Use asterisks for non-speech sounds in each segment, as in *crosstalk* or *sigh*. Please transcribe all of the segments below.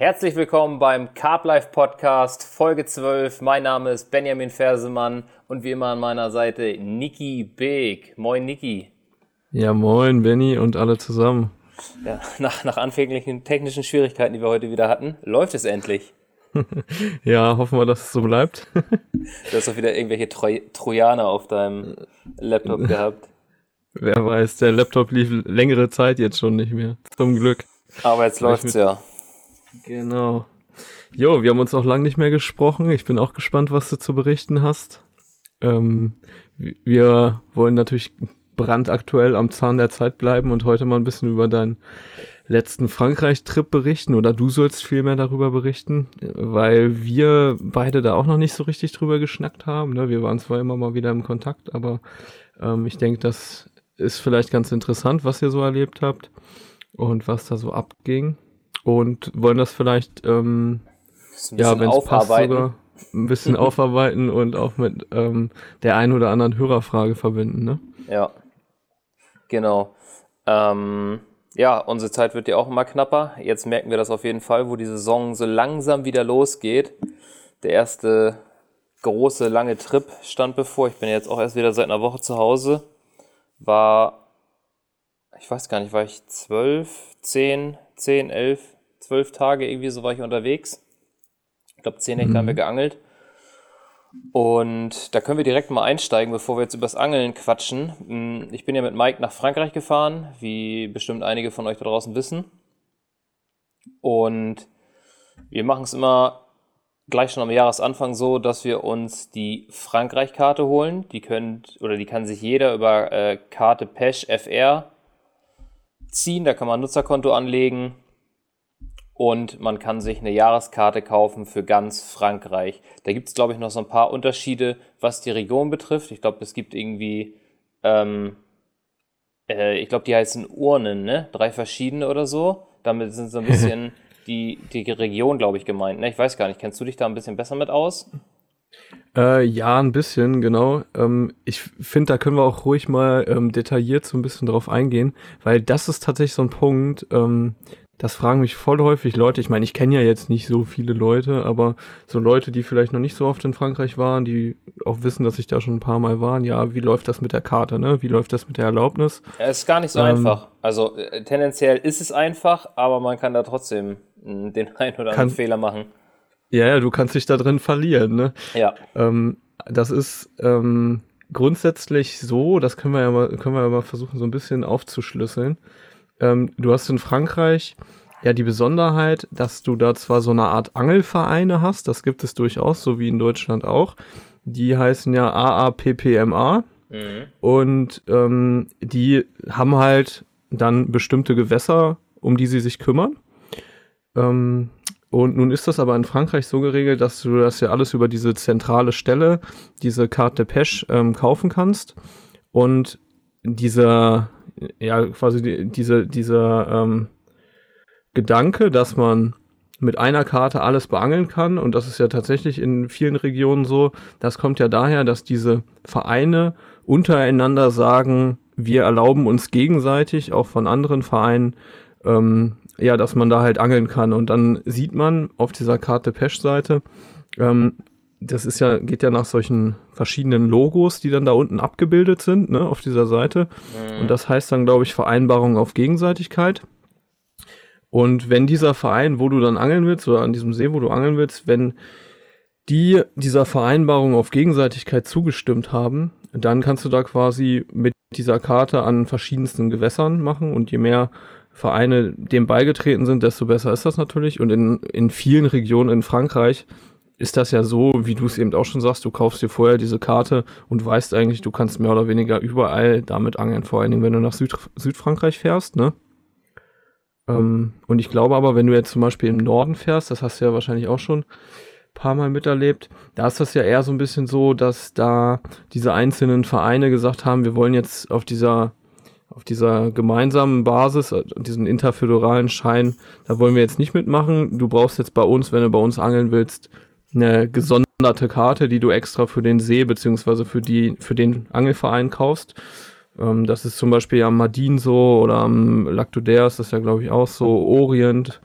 Herzlich willkommen beim Carb Life Podcast, Folge 12. Mein Name ist Benjamin Fersemann und wie immer an meiner Seite Niki Beek. Moin Niki. Ja, moin Benny und alle zusammen. Ja, nach, nach anfänglichen technischen Schwierigkeiten, die wir heute wieder hatten, läuft es endlich. *laughs* ja, hoffen wir, dass es so bleibt. du hast doch wieder irgendwelche Troj Trojaner auf deinem Laptop gehabt. Wer weiß, der Laptop lief längere Zeit jetzt schon nicht mehr. Zum Glück. Aber jetzt läuft's ja. Genau. Jo, wir haben uns auch lange nicht mehr gesprochen. Ich bin auch gespannt, was du zu berichten hast. Ähm, wir wollen natürlich brandaktuell am Zahn der Zeit bleiben und heute mal ein bisschen über deinen letzten Frankreich-Trip berichten oder du sollst viel mehr darüber berichten, weil wir beide da auch noch nicht so richtig drüber geschnackt haben. Ne? Wir waren zwar immer mal wieder im Kontakt, aber ähm, ich denke, das ist vielleicht ganz interessant, was ihr so erlebt habt und was da so abging und wollen das vielleicht, ähm, ja, wenn es passt, sogar ein bisschen *laughs* aufarbeiten und auch mit ähm, der ein oder anderen Hörerfrage verbinden, ne? Ja, genau. Ähm, ja, unsere Zeit wird ja auch immer knapper. Jetzt merken wir das auf jeden Fall, wo die Saison so langsam wieder losgeht. Der erste große, lange Trip stand bevor. Ich bin jetzt auch erst wieder seit einer Woche zu Hause. War, ich weiß gar nicht, war ich zwölf, zehn, 10, 11, 12 Tage irgendwie so war ich unterwegs. Ich glaube, 10 Hektar mhm. haben wir geangelt. Und da können wir direkt mal einsteigen, bevor wir jetzt übers Angeln quatschen. Hm, ich bin ja mit Mike nach Frankreich gefahren, wie bestimmt einige von euch da draußen wissen. Und wir machen es immer gleich schon am Jahresanfang so, dass wir uns die Frankreich-Karte holen. Die könnt oder die kann sich jeder über äh, Karte Pesh FR ziehen. Da kann man ein Nutzerkonto anlegen und man kann sich eine Jahreskarte kaufen für ganz Frankreich. Da gibt es, glaube ich, noch so ein paar Unterschiede, was die Region betrifft. Ich glaube, es gibt irgendwie, ähm, äh, ich glaube, die heißen Urnen, ne? Drei verschiedene oder so. Damit sind so ein *laughs* bisschen die, die Region, glaube ich, gemeint. Ne? Ich weiß gar nicht, kennst du dich da ein bisschen besser mit aus? Äh, ja, ein bisschen, genau. Ähm, ich finde, da können wir auch ruhig mal ähm, detailliert so ein bisschen drauf eingehen, weil das ist tatsächlich so ein Punkt, ähm, das fragen mich voll häufig Leute. Ich meine, ich kenne ja jetzt nicht so viele Leute, aber so Leute, die vielleicht noch nicht so oft in Frankreich waren, die auch wissen, dass ich da schon ein paar Mal war. Ja, wie läuft das mit der Karte, ne? Wie läuft das mit der Erlaubnis? Es ist gar nicht so ähm, einfach. Also äh, tendenziell ist es einfach, aber man kann da trotzdem mh, den *laughs* einen oder anderen Fehler machen. Ja, ja, du kannst dich da drin verlieren, ne? Ja. Ähm, das ist ähm, grundsätzlich so, das können wir ja mal, können wir ja mal versuchen, so ein bisschen aufzuschlüsseln. Ähm, du hast in Frankreich ja die Besonderheit, dass du da zwar so eine Art Angelvereine hast, das gibt es durchaus, so wie in Deutschland auch. Die heißen ja AAPPMA. Mhm. Und ähm, die haben halt dann bestimmte Gewässer, um die sie sich kümmern. Ähm, und nun ist das aber in Frankreich so geregelt, dass du das ja alles über diese zentrale Stelle, diese Carte de Pêche, ähm, kaufen kannst. Und dieser, ja, quasi die, diese, dieser ähm, Gedanke, dass man mit einer Karte alles beangeln kann, und das ist ja tatsächlich in vielen Regionen so, das kommt ja daher, dass diese Vereine untereinander sagen, wir erlauben uns gegenseitig, auch von anderen Vereinen, ähm, ja, dass man da halt angeln kann. Und dann sieht man auf dieser Karte Pesch-Seite, ähm, das ist ja, geht ja nach solchen verschiedenen Logos, die dann da unten abgebildet sind, ne, auf dieser Seite. Mhm. Und das heißt dann, glaube ich, Vereinbarung auf Gegenseitigkeit. Und wenn dieser Verein, wo du dann angeln willst, oder an diesem See, wo du angeln willst, wenn die dieser Vereinbarung auf Gegenseitigkeit zugestimmt haben, dann kannst du da quasi mit dieser Karte an verschiedensten Gewässern machen und je mehr Vereine dem beigetreten sind, desto besser ist das natürlich. Und in, in vielen Regionen in Frankreich ist das ja so, wie du es eben auch schon sagst, du kaufst dir vorher diese Karte und weißt eigentlich, du kannst mehr oder weniger überall damit angeln, vor allen Dingen, wenn du nach Süd Südfrankreich fährst, ne? Ähm, und ich glaube aber, wenn du jetzt zum Beispiel im Norden fährst, das hast du ja wahrscheinlich auch schon ein paar Mal miterlebt, da ist das ja eher so ein bisschen so, dass da diese einzelnen Vereine gesagt haben, wir wollen jetzt auf dieser auf dieser gemeinsamen Basis, äh, diesen interföderalen Schein, da wollen wir jetzt nicht mitmachen. Du brauchst jetzt bei uns, wenn du bei uns angeln willst, eine gesonderte Karte, die du extra für den See beziehungsweise für die für den Angelverein kaufst. Ähm, das ist zum Beispiel am Madin so oder am Lac du ist das ja glaube ich auch so, Orient.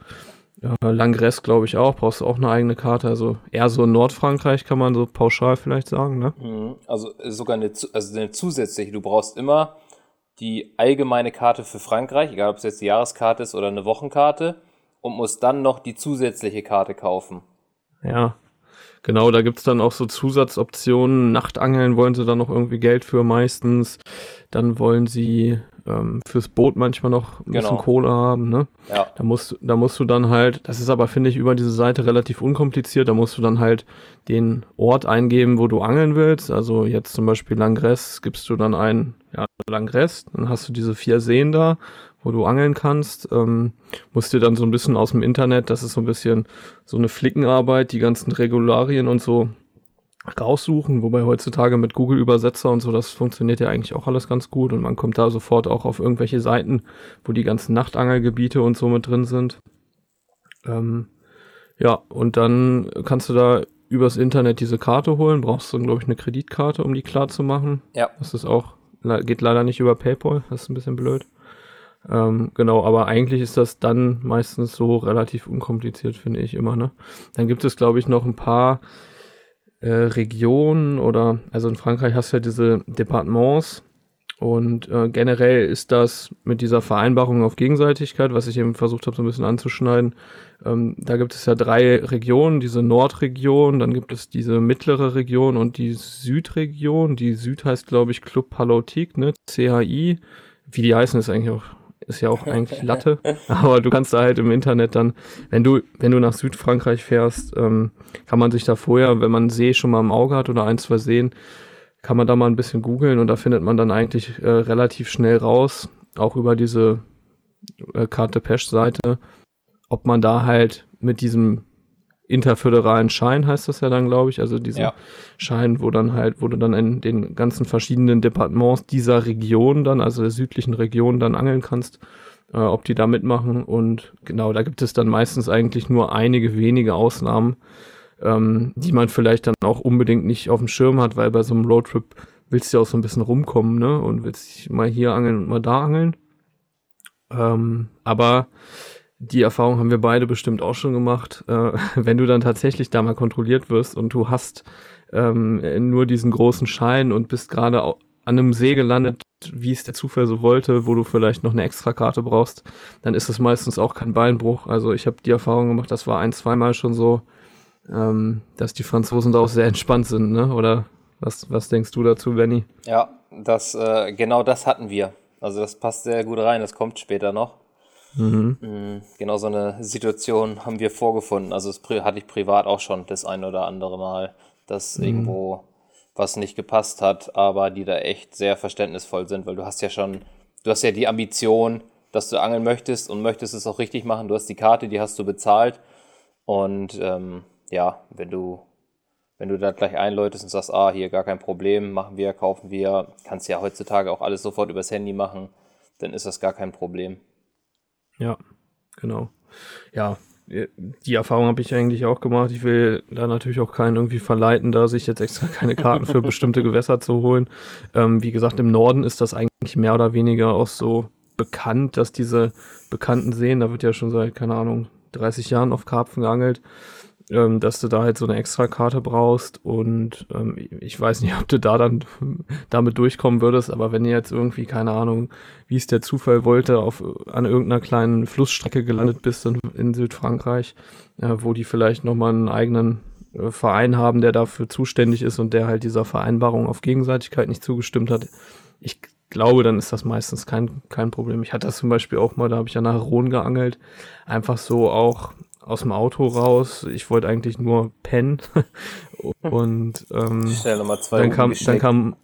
Äh, Langres, glaube ich, auch. Brauchst du auch eine eigene Karte. Also eher so Nordfrankreich kann man so pauschal vielleicht sagen, ne? Mhm. Also sogar eine, also eine zusätzliche. Du brauchst immer die allgemeine Karte für Frankreich, egal ob es jetzt die Jahreskarte ist oder eine Wochenkarte, und musst dann noch die zusätzliche Karte kaufen. Ja, Genau, da gibt's dann auch so Zusatzoptionen. Nachtangeln wollen sie dann noch irgendwie Geld für meistens. Dann wollen sie ähm, fürs Boot manchmal noch ein bisschen genau. Kohle haben. Ne? Ja. Da, musst, da musst du dann halt, das ist aber, finde ich, über diese Seite relativ unkompliziert. Da musst du dann halt den Ort eingeben, wo du angeln willst. Also jetzt zum Beispiel Langres gibst du dann ein, ja, Langres. Dann hast du diese vier Seen da wo du angeln kannst. Ähm, musst dir dann so ein bisschen aus dem Internet, das ist so ein bisschen so eine Flickenarbeit, die ganzen Regularien und so raussuchen, wobei heutzutage mit Google Übersetzer und so, das funktioniert ja eigentlich auch alles ganz gut und man kommt da sofort auch auf irgendwelche Seiten, wo die ganzen Nachtangelgebiete und so mit drin sind. Ähm, ja, und dann kannst du da übers Internet diese Karte holen, brauchst du, glaube ich, eine Kreditkarte, um die klar zu machen. Ja. Das ist auch, geht leider nicht über PayPal, das ist ein bisschen blöd. Ähm, genau, aber eigentlich ist das dann meistens so relativ unkompliziert, finde ich immer. Ne? Dann gibt es, glaube ich, noch ein paar äh, Regionen oder, also in Frankreich hast du ja diese Departements und äh, generell ist das mit dieser Vereinbarung auf Gegenseitigkeit, was ich eben versucht habe, so ein bisschen anzuschneiden. Ähm, da gibt es ja drei Regionen, diese Nordregion, dann gibt es diese mittlere Region und die Südregion. Die Süd heißt, glaube ich, Club Palautique, ne? CHI. Wie die heißen, ist eigentlich auch ist ja auch *laughs* eigentlich Latte. Aber du kannst da halt im Internet dann, wenn du, wenn du nach Südfrankreich fährst, ähm, kann man sich da vorher, wenn man einen See schon mal im Auge hat oder ein, zwei Seen, kann man da mal ein bisschen googeln und da findet man dann eigentlich äh, relativ schnell raus, auch über diese äh, Karte Pesch-Seite, ob man da halt mit diesem interföderalen Schein heißt das ja dann, glaube ich. Also diesen ja. Schein, wo dann halt, wo du dann in den ganzen verschiedenen Departements dieser Region dann, also der südlichen Region dann angeln kannst, äh, ob die da mitmachen. Und genau, da gibt es dann meistens eigentlich nur einige wenige Ausnahmen, ähm, die man vielleicht dann auch unbedingt nicht auf dem Schirm hat, weil bei so einem Roadtrip willst du ja auch so ein bisschen rumkommen, ne? Und willst mal hier angeln und mal da angeln. Ähm, aber die Erfahrung haben wir beide bestimmt auch schon gemacht. Äh, *laughs* wenn du dann tatsächlich da mal kontrolliert wirst und du hast ähm, nur diesen großen Schein und bist gerade an einem See gelandet, wie es der Zufall so wollte, wo du vielleicht noch eine Extrakarte brauchst, dann ist es meistens auch kein Beinbruch. Also ich habe die Erfahrung gemacht, das war ein, zweimal schon so, ähm, dass die Franzosen da auch sehr entspannt sind, ne? Oder was, was denkst du dazu, Benny? Ja, das, äh, genau das hatten wir. Also das passt sehr gut rein, das kommt später noch. Mhm. Mm, genau so eine Situation haben wir vorgefunden. Also das hatte ich privat auch schon das ein oder andere Mal, dass mhm. irgendwo was nicht gepasst hat, aber die da echt sehr verständnisvoll sind, weil du hast ja schon, du hast ja die Ambition, dass du angeln möchtest und möchtest es auch richtig machen. Du hast die Karte, die hast du bezahlt und ähm, ja, wenn du wenn du da gleich einläutest und sagst, ah, hier gar kein Problem, machen wir, kaufen wir, kannst ja heutzutage auch alles sofort übers Handy machen, dann ist das gar kein Problem. Ja, genau. Ja, die Erfahrung habe ich eigentlich auch gemacht. Ich will da natürlich auch keinen irgendwie verleiten, da sich jetzt extra keine Karten für *laughs* bestimmte Gewässer zu holen. Ähm, wie gesagt, im Norden ist das eigentlich mehr oder weniger auch so bekannt, dass diese bekannten Seen, da wird ja schon seit, keine Ahnung, 30 Jahren auf Karpfen geangelt, ähm, dass du da halt so eine extra Karte brauchst und ähm, ich weiß nicht, *laughs* ob du da dann damit durchkommen würdest, aber wenn ihr jetzt irgendwie, keine Ahnung, wie es der Zufall wollte, auf an irgendeiner kleinen Flussstrecke gelandet bist in, in Südfrankreich, äh, wo die vielleicht nochmal einen eigenen äh, Verein haben, der dafür zuständig ist und der halt dieser Vereinbarung auf Gegenseitigkeit nicht zugestimmt hat. Ich glaube, dann ist das meistens kein, kein Problem. Ich hatte das zum Beispiel auch mal, da habe ich ja nach Rhone geangelt. Einfach so auch aus dem Auto raus. Ich wollte eigentlich nur pennen. *laughs* und ähm, schnell nochmal zwei dann kam, dann kam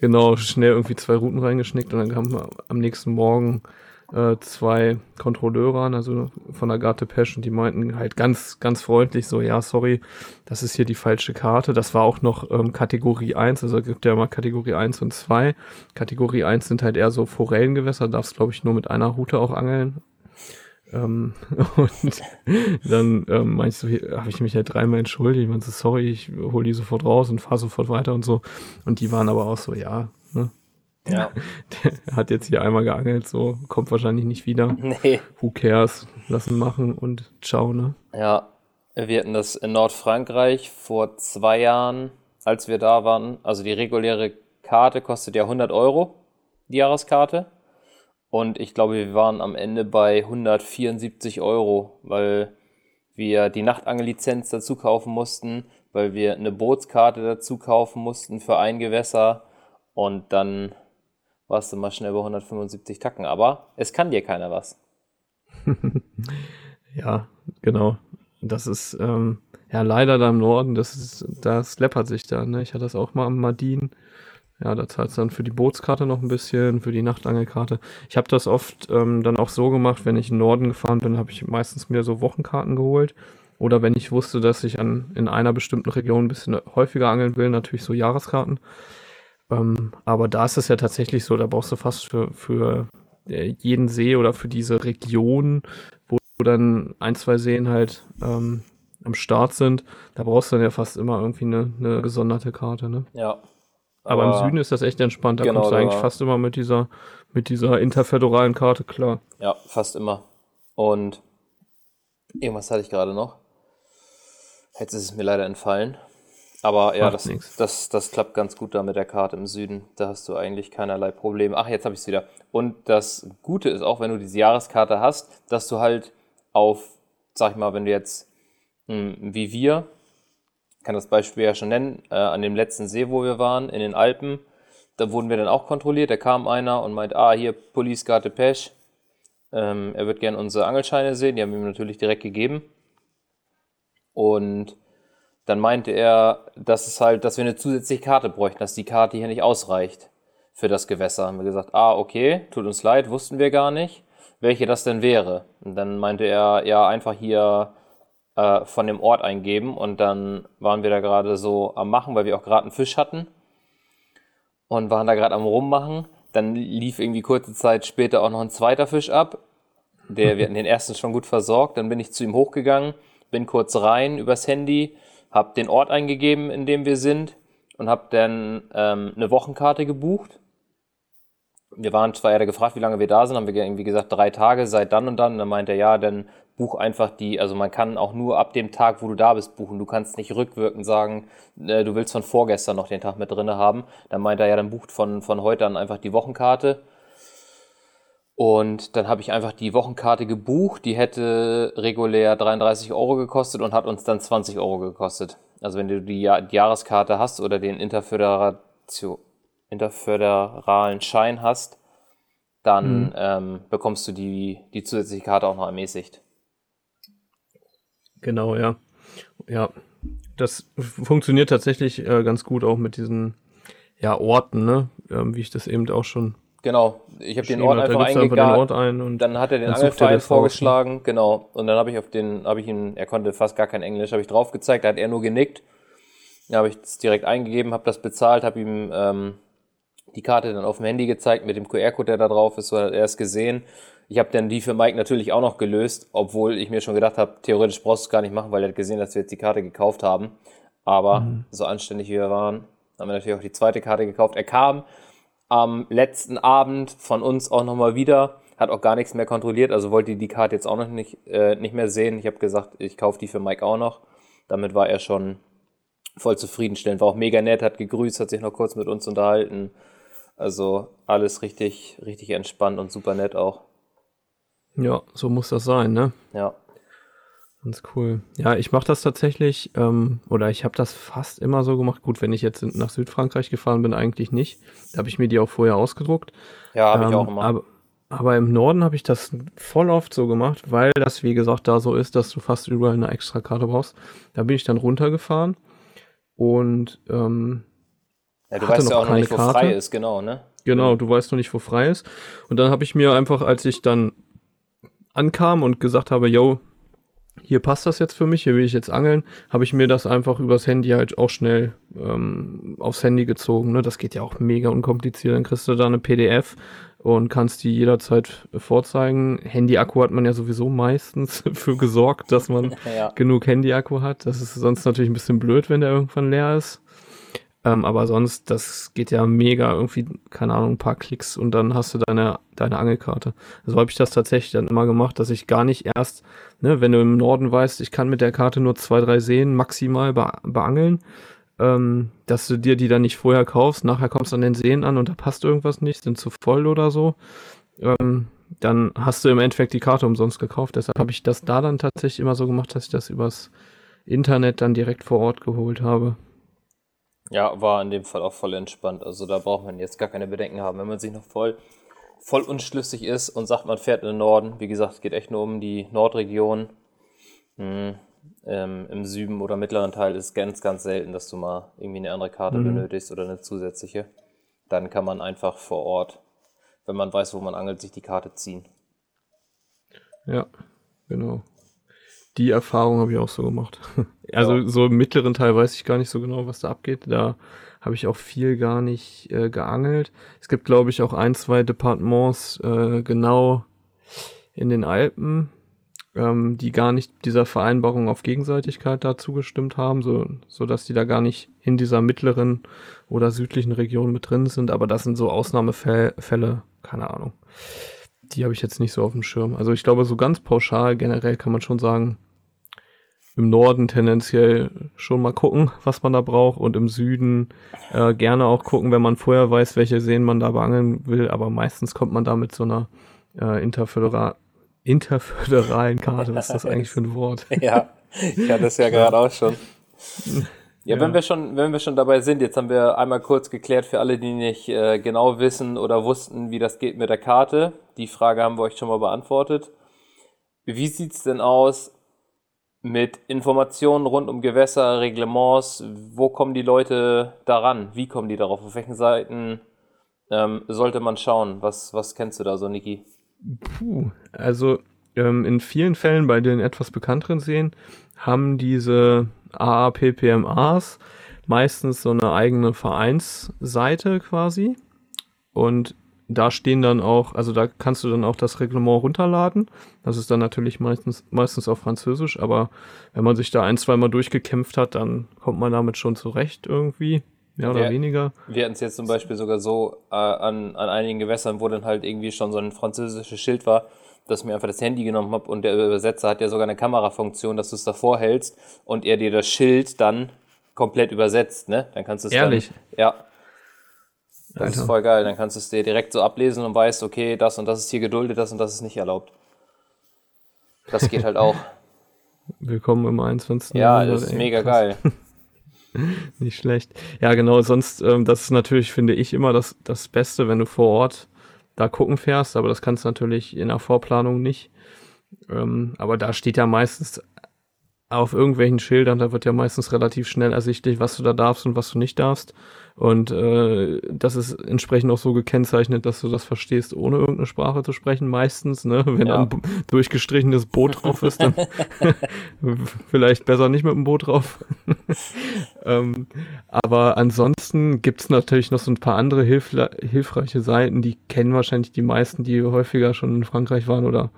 genau schnell irgendwie zwei Routen reingeschnickt und dann kamen am nächsten Morgen äh, zwei Kontrolleure an, also von der Garte Pesch und die meinten halt ganz, ganz freundlich so, ja, sorry, das ist hier die falsche Karte. Das war auch noch ähm, Kategorie 1, also gibt ja mal Kategorie 1 und 2. Kategorie 1 sind halt eher so Forellengewässer, darfst glaube ich nur mit einer Route auch angeln. Ähm, *laughs* und dann ähm, meinst du, habe ich mich halt dreimal entschuldigt. Ich meinte, sorry, ich hole die sofort raus und fahre sofort weiter und so. Und die waren aber auch so, ja, ne? Ja. der hat jetzt hier einmal geangelt, so kommt wahrscheinlich nicht wieder. Nee. Who cares? Lassen machen und ciao, ne? Ja, wir hatten das in Nordfrankreich vor zwei Jahren, als wir da waren. Also die reguläre Karte kostet ja 100 Euro, die Jahreskarte. Und ich glaube, wir waren am Ende bei 174 Euro, weil wir die Nachtangellizenz dazu kaufen mussten, weil wir eine Bootskarte dazu kaufen mussten für ein Gewässer. Und dann warst du mal schnell bei 175 Tacken. Aber es kann dir keiner was. *laughs* Ja, genau. Das ist ähm, ja leider da im Norden, das ist, das läppert sich da, ne? Ich hatte das auch mal am Madin. Ja, da zahlst du dann für die Bootskarte noch ein bisschen, für die Nachtangelkarte. Ich habe das oft ähm, dann auch so gemacht, wenn ich in den Norden gefahren bin, habe ich meistens mir so Wochenkarten geholt. Oder wenn ich wusste, dass ich an, in einer bestimmten Region ein bisschen häufiger angeln will, natürlich so Jahreskarten. Ähm, aber da ist es ja tatsächlich so, da brauchst du fast für, für äh, jeden See oder für diese Region, wo dann ein, zwei Seen halt ähm, am Start sind, da brauchst du dann ja fast immer irgendwie eine, eine gesonderte Karte, ne? Ja. Aber, im Süden ist das echt entspannt, da Genau, kommst du eigentlich fast immer mit dieser, mit dieser interföderalen Karte klar. Ja, fast immer. Und irgendwas hatte ich gerade noch. Jetzt ist es mir leider entfallen. Aber ja, das, nix. das, das klappt ganz gut da mit der Karte im Süden. Da hast du eigentlich keinerlei Probleme. Ach, jetzt habe ich es wieder. Und das Gute ist auch, wenn du diese Jahreskarte hast, dass du halt auf, sag ich mal, wenn du jetzt mh, wie wir, kann das Beispiel ja schon nennen, äh, an dem letzten See, wo wir waren, in den Alpen, da wurden wir dann auch kontrolliert. Da kam einer und meint, ah, hier, Police Karte Pesch. Ähm, er wird gerne unsere Angelscheine sehen. Die haben wir ihm natürlich direkt gegeben. Und dann meinte er, dass es halt, dass wir eine zusätzliche Karte bräuchten, dass die Karte hier nicht ausreicht für das Gewässer. Haben wir gesagt, ah, okay, tut uns leid, wussten wir gar nicht, welche das denn wäre. Und dann meinte er, ja, einfach hier äh, von dem Ort eingeben. Und dann waren wir da gerade so am Machen, weil wir auch gerade einen Fisch hatten und waren da gerade am Rummachen. Dann lief irgendwie kurze Zeit später auch noch ein zweiter Fisch ab. Der, wir hatten den ersten schon gut versorgt. Dann bin ich zu ihm hochgegangen, bin kurz rein übers Handy, habe den Ort eingegeben, in dem wir sind und habe dann ähm, eine Wochenkarte gebucht. Wir waren zwar, hat gefragt, wie lange wir da sind, haben wir irgendwie gesagt, drei Tage, seit dann und dann. Und dann meinte er, ja, dann buch einfach die, also man kann auch nur ab dem Tag, wo du da bist, buchen. Du kannst nicht rückwirkend sagen, äh, du willst von vorgestern noch den Tag mit drinne haben. Dann meinte er, ja, dann bucht von, von heute an einfach die Wochenkarte. Und dann habe ich einfach die Wochenkarte gebucht. Die hätte regulär 33 Euro gekostet und hat uns dann 20 Euro gekostet. Also wenn du die, Ja- die Jahreskarte hast oder den Interföderatio, interföderalen Schein hast, dann ähm, bekommst du die, die zusätzliche Karte auch noch ermäßigt. Genau, ja. Ja, das funktioniert tatsächlich äh, ganz gut auch mit diesen ja, Orten, ne? Ähm, wie ich das eben auch schon Genau, ich habe den Ort einfach. Ort ein und Dann hat er den er Angelverein das raus, vorgeschlagen, genau. Und dann habe ich auf den, habe ich ihn, er konnte fast gar kein Englisch, habe ich drauf gezeigt, da hat er nur genickt. Dann habe ich es direkt eingegeben, habe das bezahlt, habe ihm ähm, die Karte dann auf dem Handy gezeigt mit dem QR-Code, der da drauf ist, so hat er es gesehen. Ich habe dann die für Mike natürlich auch noch gelöst, obwohl ich mir schon gedacht habe, theoretisch brauchst du es gar nicht machen, weil er hat gesehen, dass wir jetzt die Karte gekauft haben. Aber Mhm. so anständig wie wir waren, haben wir natürlich auch die zweite Karte gekauft. Er kam am letzten Abend von uns auch nochmal wieder, hat auch gar nichts mehr kontrolliert, also wollte die Karte jetzt auch noch nicht, äh, nicht mehr sehen. Ich habe gesagt, ich kaufe die für Mike auch noch. Damit war er schon voll zufriedenstellend, war auch mega nett, hat gegrüßt, hat sich noch kurz mit uns unterhalten. Also alles richtig, richtig entspannt und super nett auch. Ja, so muss das sein, ne? Ja. Ganz cool. Ja, ich mache das tatsächlich, ähm, oder ich habe das fast immer so gemacht. Gut, wenn ich jetzt nach Südfrankreich gefahren bin, eigentlich nicht. Da habe ich mir die auch vorher ausgedruckt. Ja, habe ich Ähm, auch immer. Aber, aber im Norden habe ich das voll oft so gemacht, weil das, wie gesagt, da so ist, dass du fast überall eine Extrakarte brauchst. Da bin ich dann runtergefahren und ähm, ja, du weißt ja auch noch nicht, wo keine frei Karte. ist, genau, ne? Genau, du weißt noch nicht, wo frei ist. Und dann habe ich mir einfach, als ich dann ankam und gesagt habe, yo, hier passt das jetzt für mich, hier will ich jetzt angeln, habe ich mir das einfach übers Handy halt auch schnell ähm, aufs Handy gezogen. Ne? Das geht ja auch mega unkompliziert. Dann kriegst du da eine PDF und kannst die jederzeit vorzeigen. Handy-Akku hat man ja sowieso meistens *laughs* für gesorgt, dass man *laughs* Ja. genug Handy-Akku hat. Das ist sonst natürlich ein bisschen blöd, wenn der irgendwann leer ist. Ähm, aber sonst, das geht ja mega irgendwie, keine Ahnung, ein paar Klicks und dann hast du deine, deine Angelkarte. So habe ich das tatsächlich dann immer gemacht, dass ich gar nicht erst, ne, wenn du im Norden weißt, ich kann mit der Karte nur zwei, drei Seen maximal be beangeln, ähm, dass du dir die dann nicht vorher kaufst, nachher kommst du an den Seen an und da passt irgendwas nicht, sind zu voll oder so. Ähm, dann hast du im Endeffekt die Karte umsonst gekauft. Deshalb habe ich das da dann tatsächlich immer so gemacht, dass ich das übers Internet dann direkt vor Ort geholt habe. Ja, war in dem Fall auch voll entspannt. Also da braucht man jetzt gar keine Bedenken haben. Wenn man sich noch voll, voll unschlüssig ist und sagt, man fährt in den Norden, wie gesagt, es geht echt nur um die Nordregion. Hm, ähm, Im Süden oder mittleren Teil ist es ganz, ganz selten, dass du mal irgendwie eine andere Karte mhm. benötigst oder eine zusätzliche. Dann kann man einfach vor Ort, wenn man weiß, wo man angelt, sich die Karte ziehen. Ja, genau die Erfahrung habe ich auch so gemacht. *laughs* Also ja. so im mittleren Teil weiß ich gar nicht so genau, was da abgeht. Da habe ich auch viel gar nicht äh, geangelt. Es gibt, glaube ich, auch ein, zwei Departements äh, genau in den Alpen, ähm, die gar nicht dieser Vereinbarung auf Gegenseitigkeit da zugestimmt haben, so, so dass die da gar nicht in dieser mittleren oder südlichen Region mit drin sind. Aber das sind so Ausnahmefälle, keine Ahnung. Die habe ich jetzt nicht so auf dem Schirm. Also ich glaube, so ganz pauschal generell kann man schon sagen, im Norden tendenziell schon mal gucken, was man da braucht und im Süden äh, gerne auch gucken, wenn man vorher weiß, welche Seen man da beangeln will, aber meistens kommt man da mit so einer äh, interföderal interföderalen Karte. Was ist das eigentlich für ein Wort? *laughs* ja, ich hatte das ja gerade auch schon. Ja, ja, wenn wir schon, wenn wir schon dabei sind, jetzt haben wir einmal kurz geklärt für alle, die nicht äh, genau wissen oder wussten, wie das geht mit der Karte. Die Frage haben wir euch schon mal beantwortet. Wie sieht's denn aus mit Informationen rund um Gewässer, Reglements, wo kommen die Leute daran? Wie kommen die darauf? Auf welchen Seiten ähm, sollte man schauen? Was, was kennst du da so, Niki? Puh, also ähm, in vielen Fällen bei den etwas bekannteren Seen haben diese AAPPMAs meistens so eine eigene Vereinsseite quasi. Und da stehen dann auch, also da kannst du dann auch das Reglement runterladen. Das ist dann natürlich meistens, meistens auf Französisch, aber wenn man sich da ein, zweimal durchgekämpft hat, dann kommt man damit schon zurecht irgendwie. Mehr oder wir, weniger. Wir hatten es jetzt zum Beispiel sogar so äh, an, an einigen Gewässern, wo dann halt irgendwie schon so ein französisches Schild war, dass ich mir einfach das Handy genommen habe und der Übersetzer hat ja sogar eine Kamerafunktion, dass du es davor hältst und er dir das Schild dann komplett übersetzt, ne? Dann kannst du es Ehrlich? Dann, ja, das Alter. ist voll geil. Dann kannst du es dir direkt so ablesen und weißt, okay, das und das ist hier geduldet, das und das ist nicht erlaubt. Das geht halt auch. *laughs* Willkommen im 21. Ja, das ist ey, mega krass. geil. *laughs* nicht schlecht. Ja, genau, sonst, ähm, das ist natürlich, finde ich, immer das, das Beste, wenn du vor Ort da gucken fährst, aber das kannst du natürlich in der Vorplanung nicht. Ähm, aber da steht ja meistens auf irgendwelchen Schildern, da wird ja meistens relativ schnell ersichtlich, was du da darfst und was du nicht darfst. Und äh, das ist entsprechend auch so gekennzeichnet, dass du das verstehst, ohne irgendeine Sprache zu sprechen, meistens. Ne? Wenn ja. ein durchgestrichenes Boot *laughs* drauf ist, dann *laughs* vielleicht besser nicht mit dem Boot drauf. *laughs* ähm, aber ansonsten gibt's natürlich noch so ein paar andere hilfreiche Seiten, die kennen wahrscheinlich die meisten, die häufiger schon in Frankreich waren oder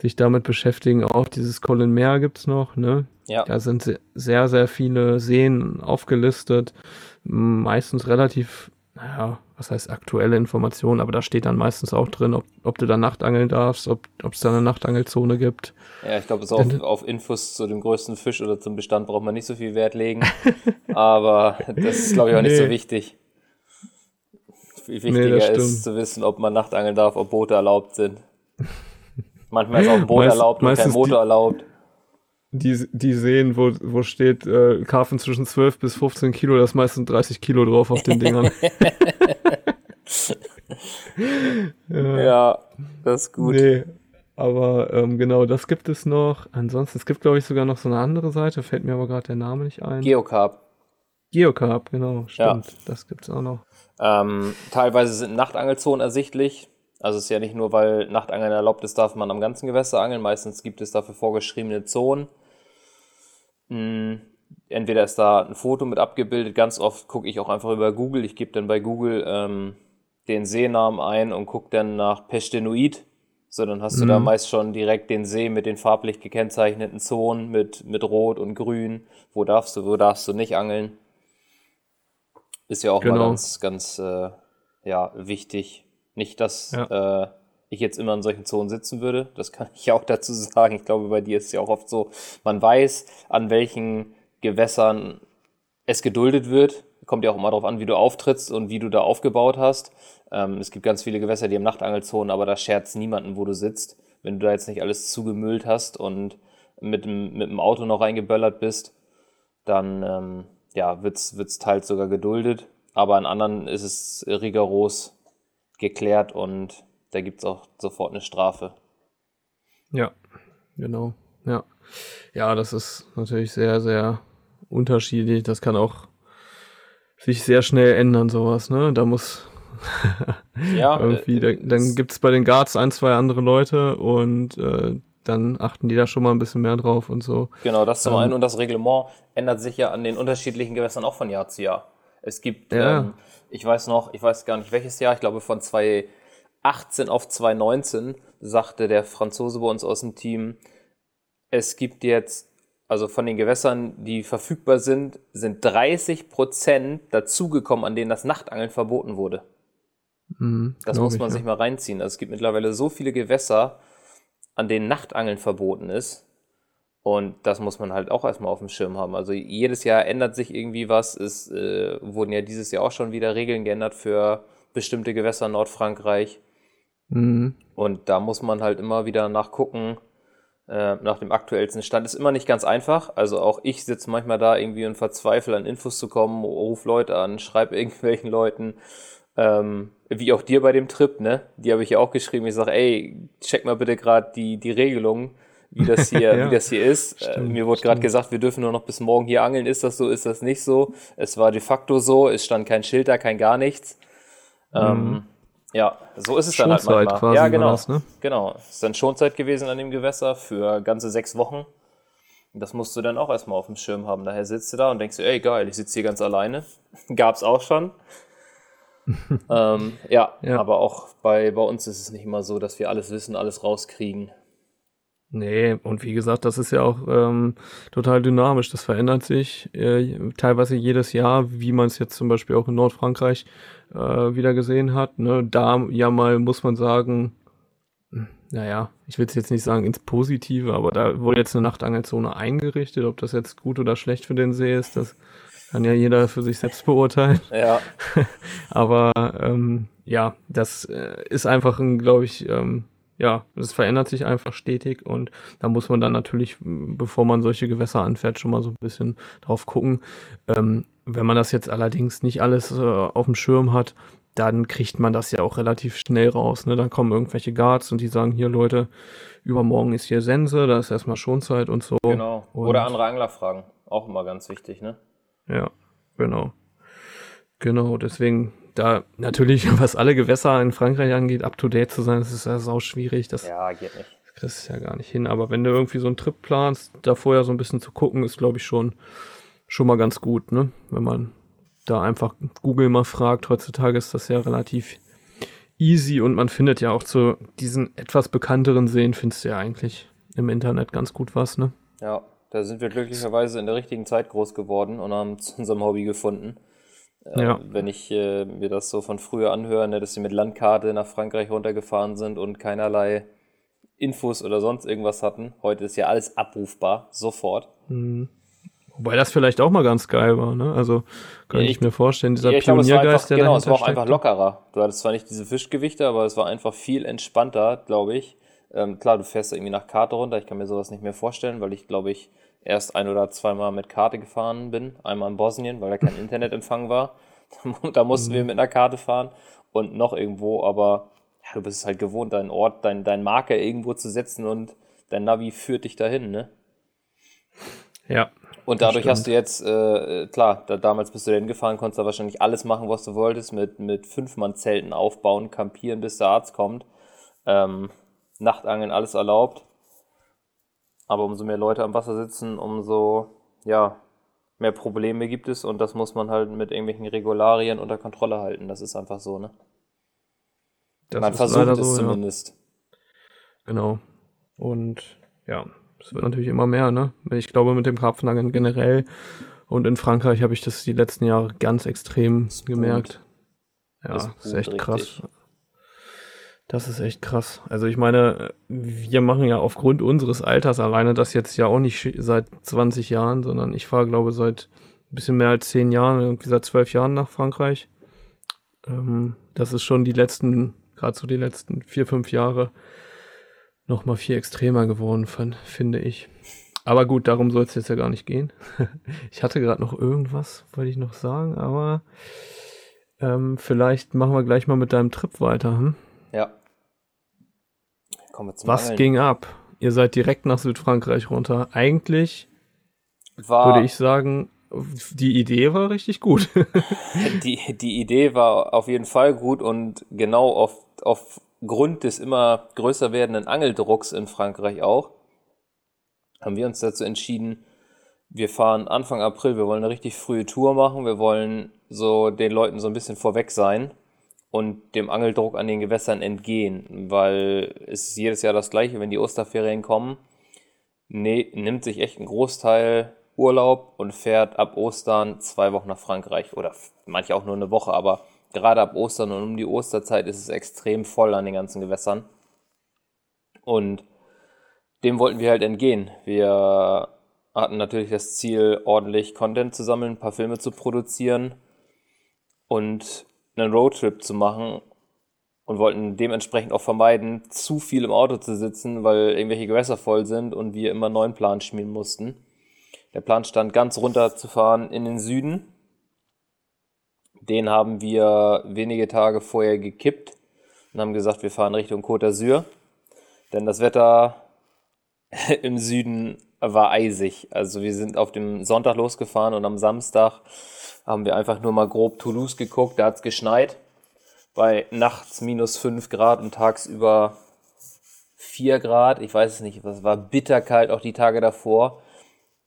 sich damit beschäftigen. Auch dieses Colin Meer gibt's noch, ne? Ja. Da sind sehr, sehr viele Seen aufgelistet meistens relativ, naja, was heißt aktuelle Informationen, aber da steht dann meistens auch drin, ob, ob du da Nachtangeln darfst, ob es da eine Nachtangelzone gibt. Ja, ich glaube, so auf, auf Infos zu dem größten Fisch oder zum Bestand braucht man nicht so viel Wert legen, *laughs* aber das ist, glaube ich, auch nicht nee. so wichtig. Viel wichtiger nee, ist zu wissen, ob man Nachtangeln darf, ob Boote erlaubt sind. Manchmal ist auch ein Boot Meist, erlaubt und kein Motor erlaubt die, die sehen, wo, wo steht äh, Karpfen zwischen 12 bis 15 Kilo, da ist meistens 30 Kilo drauf auf den Dingern. *laughs* ja. ja, das ist gut. Nee, aber ähm, genau, das gibt es noch. Ansonsten, es gibt, glaube ich, sogar noch so eine andere Seite, fällt mir aber gerade der Name nicht ein. Geocarp. Geocarp, genau, stimmt. Ja. Das gibt es auch noch. Ähm, teilweise sind Nachtangelzonen ersichtlich. Also es ist ja nicht nur, weil Nachtangeln erlaubt ist, darf man am ganzen Gewässer angeln. Meistens gibt es dafür vorgeschriebene Zonen. Hm, entweder ist da ein Foto mit abgebildet. Ganz oft gucke ich auch einfach über Google. Ich gebe dann bei Google ähm, den Seenamen ein und gucke dann nach Pestenoid. So, dann hast mhm. du da mhm. meist schon direkt den See mit den farblich gekennzeichneten Zonen mit, mit Rot und Grün. Wo darfst du, wo darfst du nicht angeln. Ist ja auch genau. mal ganz, ganz äh, ja, wichtig. Nicht, dass ja. äh, ich jetzt immer in solchen Zonen sitzen würde. Das kann *laughs* ich auch dazu sagen. Ich glaube, bei dir ist es ja auch oft so, man weiß, an welchen Gewässern es geduldet wird. Kommt ja auch immer darauf an, wie du auftrittst und wie du da aufgebaut hast. Ähm, es gibt ganz viele Gewässer, die haben Nachtangelzonen, aber da scherzt niemanden, wo du sitzt. Wenn du da jetzt nicht alles zugemüllt hast und mit dem, mit dem Auto noch reingeböllert bist, dann ähm, ja, wird es teils sogar geduldet. Aber an anderen ist es rigoros geklärt und da gibt es auch sofort eine Strafe. Ja, genau. Ja. ja, das ist natürlich sehr, sehr unterschiedlich. Das kann auch sich sehr schnell ändern, sowas, ne? Da muss ja, *laughs* irgendwie, äh, da, dann gibt es bei den Guards ein, zwei andere Leute und äh, dann achten die da schon mal ein bisschen mehr drauf und so. Genau, das zum ähm, einen und das Reglement ändert sich ja an den unterschiedlichen Gewässern auch von Jahr zu Jahr. Es gibt, ja. ähm, ich weiß noch, ich weiß gar nicht welches Jahr, ich glaube von 2018 auf 2019 sagte der Franzose bei uns aus dem Team, es gibt jetzt, also von den Gewässern, die verfügbar sind, sind 30 Prozent dazugekommen, an denen das Nachtangeln verboten wurde. Mhm, das muss man ich, sich ja. mal reinziehen. Also es gibt mittlerweile so viele Gewässer, an denen Nachtangeln verboten ist. Und das muss man halt auch erstmal auf dem Schirm haben. Also jedes Jahr ändert sich irgendwie was. Es äh, wurden ja dieses Jahr auch schon wieder Regeln geändert für bestimmte Gewässer in Nordfrankreich. Mhm. Und da muss man halt immer wieder nachgucken, äh, nach dem aktuellsten Stand. Ist immer nicht ganz einfach. Also auch ich sitze manchmal da irgendwie und verzweifle an Infos zu kommen, ruf Leute an, *laughs* schreibe irgendwelchen Leuten. Ähm, wie auch dir bei dem Trip, ne? Die habe ich ja auch geschrieben. Ich sage, ey, check mal bitte gerade die, die Regelung, wie das hier, *laughs* ja, wie das hier ist. Äh, stimmt, mir wurde gerade gesagt, wir dürfen nur noch bis morgen hier angeln. Ist das so? Ist das nicht so? Es war de facto so. Es stand kein Schild da, kein gar nichts. Ähm, mhm. ja, so ist es dann halt manchmal. Quasi ja, genau. Das, ne? Genau. Es ist dann Schonzeit gewesen an dem Gewässer für ganze sechs Wochen. Das musst du dann auch erstmal auf dem Schirm haben. Daher sitzt du da und denkst, ey, geil, ich sitze hier ganz alleine. *laughs* Gab's auch schon. *laughs* ähm, ja, ja, aber auch bei, bei uns ist es nicht immer so, dass wir alles wissen, alles rauskriegen. Nee, und wie gesagt, das ist ja auch ähm, total dynamisch. Das verändert sich äh, teilweise jedes Jahr, wie man es jetzt zum Beispiel auch in Nordfrankreich äh, wieder gesehen hat. Ne? Da ja mal, muss man sagen, naja, ich will es jetzt nicht sagen ins Positive, aber da wurde jetzt eine Nachtangelzone eingerichtet. Ob das jetzt gut oder schlecht für den See ist, das kann ja jeder für sich selbst beurteilen. Ja. *laughs* Aber ähm, ja, das äh, ist einfach ein, glaube ich, ähm, ja, es verändert sich einfach stetig und da muss man dann natürlich, bevor man solche Gewässer anfährt, schon mal so ein bisschen drauf gucken. Ähm, wenn man das jetzt allerdings nicht alles äh, auf dem Schirm hat, dann kriegt man das ja auch relativ schnell raus. Ne? Dann kommen irgendwelche Guards und die sagen, hier Leute, übermorgen ist hier Sense, da ist erstmal Schonzeit und so. Genau. Oder andere Angler fragen. Auch immer ganz wichtig, ne? Ja, genau. Genau, deswegen da natürlich, *laughs* was alle Gewässer in Frankreich angeht, up to date zu sein, das ist ja sau schwierig. Das, ja, geht nicht. Das kriegst du ja gar nicht hin. Aber wenn du irgendwie so einen Trip planst, da vorher so ein bisschen zu gucken, ist, glaube ich, schon, schon mal ganz gut, ne? Wenn man da einfach Google mal fragt. Heutzutage ist das ja relativ easy und man findet ja auch zu diesen etwas bekannteren Seen, findest du ja eigentlich im Internet ganz gut was, ne? Ja, da sind wir glücklicherweise in der richtigen Zeit groß geworden und haben zu unserem Hobby gefunden. Äh, ja. Wenn ich äh, mir das so von früher anhöre, ne, dass sie mit Landkarte nach Frankreich runtergefahren sind und keinerlei Infos oder sonst irgendwas hatten. Heute ist ja alles abrufbar, sofort. Mhm. Wobei das vielleicht auch mal ganz geil war, ne? Also könnte ich, ich, mir vorstellen, dieser ja, Pioniergeist, der Genau, es war auch einfach lockerer. Du hattest zwar nicht diese Fischgewichte, aber es war einfach viel entspannter, glaube ich. Ähm, klar, du fährst irgendwie nach Karte runter. Ich kann mir sowas nicht mehr vorstellen, weil ich glaube ich erst ein oder zweimal mit Karte gefahren bin. Einmal in Bosnien, weil da kein *laughs* Internetempfang war. *laughs* da mussten mhm. wir mit einer Karte fahren und noch irgendwo, aber ja, du bist halt gewohnt, deinen Ort, dein, dein Marker irgendwo zu setzen und dein Navi führt dich dahin, ne? Ja. Und dadurch hast du jetzt, äh, klar, da, damals bist du dahin gefahren, konntest da wahrscheinlich alles machen, was du wolltest, mit, mit Fünf-Mann-Zelten aufbauen, campieren, bis der Arzt kommt. Ähm, Nachtangeln, alles erlaubt. Aber umso mehr Leute am Wasser sitzen, umso ja, mehr Probleme gibt es und das muss man halt mit irgendwelchen Regularien unter Kontrolle halten. Das ist einfach so, ne? Das man versucht es so, zumindest. Ja. Genau. Und ja, es wird natürlich immer mehr, ne? Ich glaube, mit dem Karpfenangeln generell Und in Frankreich habe ich das die letzten Jahre ganz extrem gemerkt. Ja, Ist ist, echt krass. Das ist echt krass. Also ich meine, wir machen ja aufgrund unseres Alters alleine das jetzt ja auch nicht seit 20 Jahren, sondern ich fahre, glaube seit ein bisschen mehr als 10 Jahren, irgendwie seit 12 Jahren nach Frankreich. Ähm, das ist schon die letzten, gerade so die letzten vier, fünf Jahre noch mal viel extremer geworden, fin- finde ich. Aber gut, darum soll es jetzt ja gar nicht gehen. *laughs* ich hatte gerade noch irgendwas, wollte ich noch sagen, aber ähm, vielleicht machen wir gleich mal mit deinem Trip weiter. Hm? Ja. Kommen wir zum Was Angeln. ging ab? Ihr seid direkt nach Südfrankreich runter. Eigentlich War, würde ich sagen, die Idee war richtig gut. *laughs* die, die Idee war auf jeden Fall gut und genau auf, aufgrund des immer größer werdenden Angeldrucks in Frankreich auch, haben wir uns dazu entschieden, wir fahren Anfang April, wir wollen eine richtig frühe Tour machen, wir wollen so den Leuten so ein bisschen vorweg sein und dem Angeldruck an den Gewässern entgehen, weil es ist jedes Jahr das gleiche, wenn die Osterferien kommen, ne, nimmt sich echt ein Großteil Urlaub und fährt ab Ostern zwei Wochen nach Frankreich oder manche auch nur eine Woche, aber gerade ab Ostern und um die Osterzeit ist es extrem voll an den ganzen Gewässern. Und dem wollten wir halt entgehen. Wir hatten natürlich das Ziel, ordentlich Content zu sammeln, ein paar Filme zu produzieren und einen Roadtrip zu machen und wollten dementsprechend auch vermeiden, zu viel im Auto zu sitzen, weil irgendwelche Gewässer voll sind und wir immer einen neuen Plan schmieden mussten. Der Plan stand, ganz runter zu fahren in den Süden. Den haben wir wenige Tage vorher gekippt und haben gesagt, wir fahren Richtung Côte d'Azur. Denn das Wetter *laughs* im Süden war eisig. Also wir sind auf dem Sonntag losgefahren und am Samstag haben wir einfach nur mal grob Toulouse geguckt. Da hat es geschneit. Bei nachts minus 5 Grad und tagsüber 4 Grad. Ich weiß es nicht. Es war bitterkalt auch die Tage davor.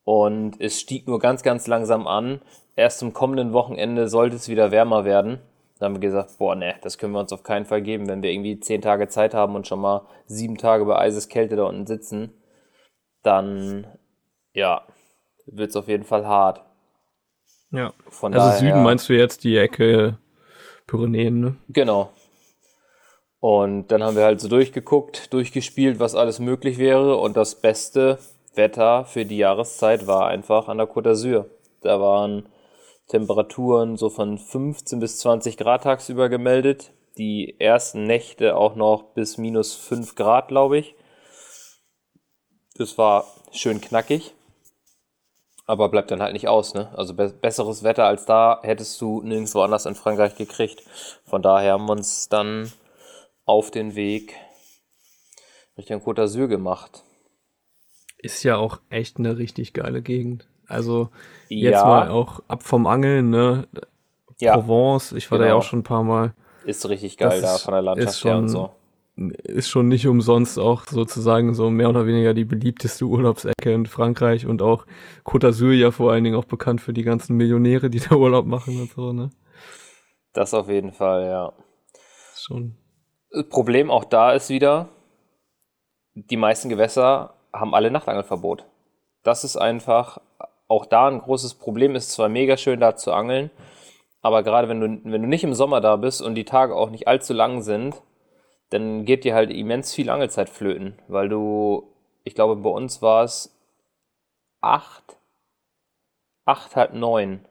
Und es stieg nur ganz, ganz langsam an. Erst zum kommenden Wochenende sollte es wieder wärmer werden. Da haben wir gesagt, boah, ne, das können wir uns auf keinen Fall geben, wenn wir irgendwie 10 Tage Zeit haben und schon mal 7 Tage bei Eiseskälte da unten sitzen. Dann, ja, wird es auf jeden Fall hart. Ja. Von Also daher, Süden meinst du jetzt die Ecke Pyrenäen, ne? Genau. Und dann haben wir halt so durchgeguckt, durchgespielt, was alles möglich wäre. Und das beste Wetter für die Jahreszeit war einfach an der Côte d'Azur. Da waren Temperaturen so von 15 bis 20 Grad tagsüber gemeldet. Die ersten Nächte auch noch bis minus 5 Grad, glaube ich. Das war schön knackig. Aber bleibt dann halt nicht aus, ne? Also be besseres Wetter als da hättest du nirgendwo anders in Frankreich gekriegt. Von daher haben wir uns dann auf den Weg Richtung Côte d'Azur gemacht. Ist ja auch echt eine richtig geile Gegend. Also jetzt Ja. mal auch ab vom Angeln, ne? Ja, Provence, ich war da ja genau. auch schon ein paar Mal. ist richtig geil Das da von der Landschaft her und so. Ist schon nicht umsonst auch sozusagen so mehr oder weniger die beliebteste Urlaubsecke in Frankreich und auch Côte d'Azur ja vor allen Dingen auch bekannt für die ganzen Millionäre, die *laughs* da Urlaub machen und so, ne? Das auf jeden Fall, ja. Schon. Problem auch da ist wieder, die meisten Gewässer haben alle Nachtangelverbot. Das ist einfach auch da ein großes Problem. Ist zwar mega schön da zu angeln, aber gerade wenn du, wenn du nicht im Sommer da bist und die Tage auch nicht allzu lang sind, dann geht dir halt immens viel Angelzeit flöten, weil du, ich glaube, bei uns war es acht, acht, halb neun.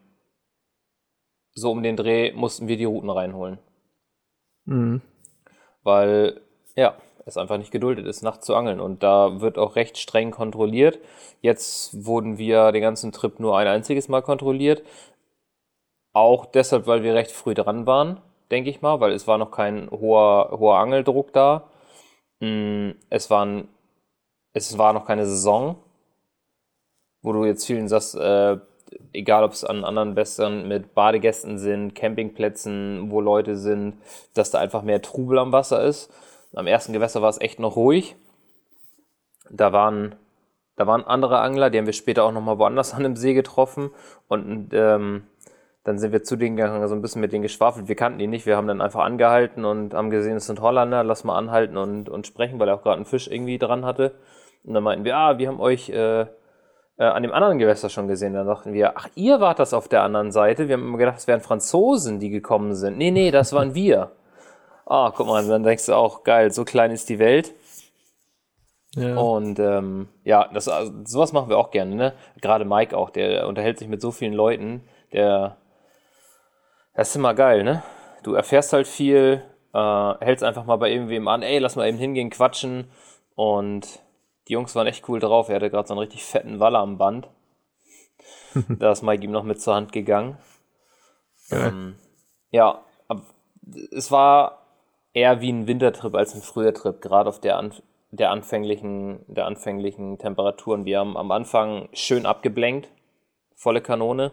So um den Dreh mussten wir die Routen reinholen Mhm. weil ja, es einfach nicht geduldet ist, nachts zu angeln. Und da wird auch recht streng kontrolliert. Jetzt wurden wir den ganzen Trip nur ein einziges Mal kontrolliert. Auch deshalb, weil wir recht früh dran waren, denke ich mal, weil es war noch kein hoher, hoher Angeldruck da. Mm, Es, waren, es war noch keine Saison, wo du jetzt vielen sagst, äh, egal ob es an anderen Wässern mit Badegästen sind, Campingplätzen, wo Leute sind, dass da einfach mehr Trubel am Wasser ist. Am ersten Gewässer war es echt noch ruhig. Da waren, da waren andere Angler, die haben wir später auch nochmal woanders *laughs* an dem See getroffen. Und ähm, dann sind wir zu denen gegangen, so ein bisschen mit denen geschwafelt. Wir kannten die nicht, wir haben dann einfach angehalten und haben gesehen, es sind Holländer, lass mal anhalten und, und sprechen, weil er auch gerade einen Fisch irgendwie dran hatte. Und dann meinten wir, ah, wir haben euch äh, äh, an dem anderen Gewässer schon gesehen. Dann dachten wir, ach, ihr wart das auf der anderen Seite. Wir haben immer gedacht, es wären Franzosen, die gekommen sind. Nee, nee, das waren wir. Ah, guck mal, dann denkst du auch, geil, so klein ist die Welt. Ja. Und ähm, ja, das, also, sowas machen wir auch gerne, ne? Gerade Mike auch, der unterhält sich mit so vielen Leuten, der das ist immer geil, ne? Du erfährst halt viel, äh, hältst einfach mal bei irgendwem an, ey, lass mal eben hingehen, quatschen. Und die Jungs waren echt cool drauf. Er hatte gerade so einen richtig fetten Waller am Band. *laughs* da ist Mike ihm noch mit zur Hand gegangen. Ja, ähm, ja es war eher wie ein Wintertrip als ein Frühjahrtrip, gerade auf der, An der, anfänglichen, der anfänglichen Temperaturen. Wir haben am Anfang schön abgeblenkt, volle Kanone.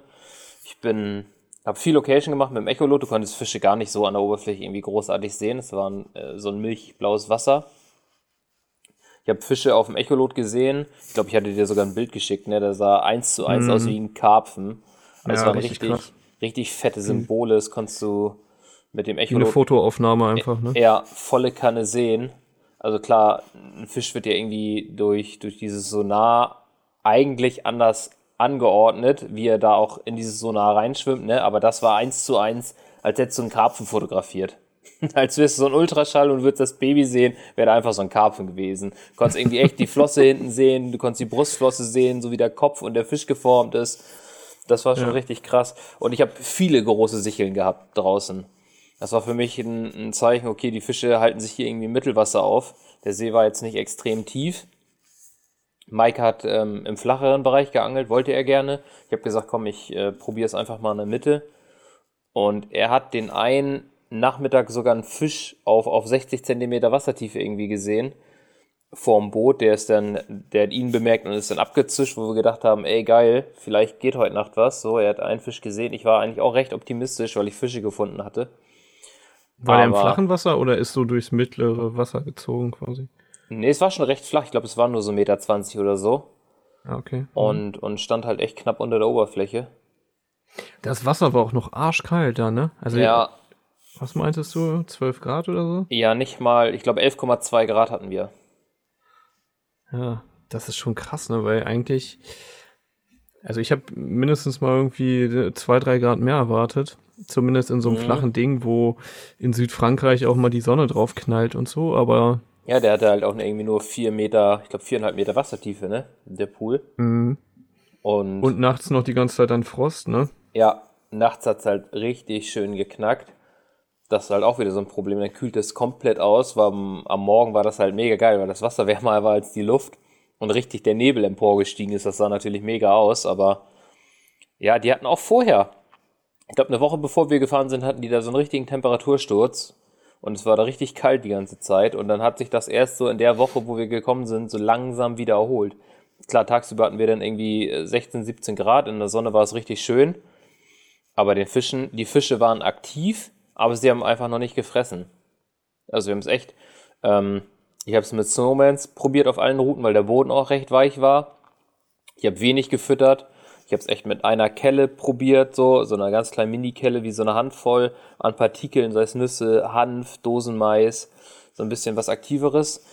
Ich bin, habe viel Location gemacht mit dem Echolot. Du konntest Fische gar nicht so an der Oberfläche irgendwie großartig sehen. Es war äh, so ein milchblaues Wasser. Ich habe Fische auf dem Echolot gesehen. Ich glaube, ich hatte dir sogar ein Bild geschickt, ne? Der sah eins zu eins mhm. aus wie ein Karpfen. Also ja, waren richtig, richtig, richtig, fette Symbole. Das konntest du mit dem Echolot. Eine Fotoaufnahme einfach, ne? Ja, volle Kanne sehen. Also klar, ein Fisch wird ja irgendwie durch, durch dieses Sonar eigentlich anders angeordnet, wie er da auch in dieses Sonar reinschwimmt, ne? Aber das war eins zu eins, als hättest du einen Karpfen fotografiert. *laughs* Als wärst du so ein Ultraschall und würdest das Baby sehen, wäre da einfach so ein Karpfen gewesen. Du konntest irgendwie echt die Flosse hinten sehen, du konntest die Brustflosse sehen, so wie der Kopf und der Fisch geformt ist. Das war schon ja. richtig krass. Und ich habe viele große Sicheln gehabt draußen. Das war für mich ein, ein, Zeichen, okay, die Fische halten sich hier irgendwie im Mittelwasser auf. Der See war jetzt nicht extrem tief. Mike hat ähm, im flacheren Bereich geangelt, wollte er gerne. Ich habe gesagt, komm, ich äh, probiere es einfach mal in der Mitte. Und er hat den einen Nachmittag sogar einen Fisch auf, auf 60 Zentimeter Wassertiefe irgendwie gesehen vorm Boot, der ist dann, der hat ihn bemerkt und ist dann abgezischt, wo wir gedacht haben, ey geil, vielleicht geht heute Nacht was. So, er hat einen Fisch gesehen. Ich war eigentlich auch recht optimistisch, weil ich Fische gefunden hatte. War Aber, der im flachen Wasser oder ist so durchs mittlere Wasser gezogen quasi? Nee, es war schon recht flach. Ich glaube, es waren nur so 1,20 Meter oder so. Ah, okay. Und, und stand halt echt knapp unter der Oberfläche. Das Wasser war auch noch arschkalt da, ne? Also ja, was meintest du? 12 Grad oder so? Ja, nicht mal, ich glaube 11,2 Grad hatten wir. Ja, das ist schon krass, ne? Weil eigentlich, also ich habe mindestens mal irgendwie zwei, drei Grad mehr erwartet. Zumindest in so einem mhm. flachen Ding, wo in Südfrankreich auch mal die Sonne drauf knallt und so, aber. Ja, der hatte halt auch irgendwie nur vier Meter, ich glaube viereinhalb Meter Wassertiefe, ne? Der Pool. Mhm. Und, und nachts noch die ganze Zeit an Frost, ne? Ja, nachts hat es halt richtig schön geknackt das ist halt auch wieder so ein Problem. Dann kühlt es komplett aus. War am, am, Morgen war das halt mega geil, weil das Wasser *laughs* wärmer war als die Luft und richtig der Nebel emporgestiegen ist. Das sah natürlich mega aus, aber ja, die hatten auch vorher, ich glaube, eine Woche bevor wir gefahren sind, hatten die da so einen richtigen Temperatursturz und es war da richtig kalt die ganze Zeit und dann hat sich das erst so in der Woche, wo wir gekommen sind, so langsam wieder erholt. Klar, tagsüber hatten wir dann irgendwie 16, 17 Grad, in der Sonne war es richtig schön, aber den Fischen, die Fische waren aktiv aber sie haben einfach noch nicht gefressen. Also wir haben es echt, ähm, ich habe es mit Snowmans probiert auf allen Routen, weil der Boden auch recht weich war. Ich habe wenig gefüttert. Ich habe es echt mit einer Kelle probiert, so, so einer ganz kleinen Mini-Kelle, wie so eine Handvoll an Partikeln, sei es Nüsse, Hanf, Dosenmais, so ein bisschen was Aktiveres.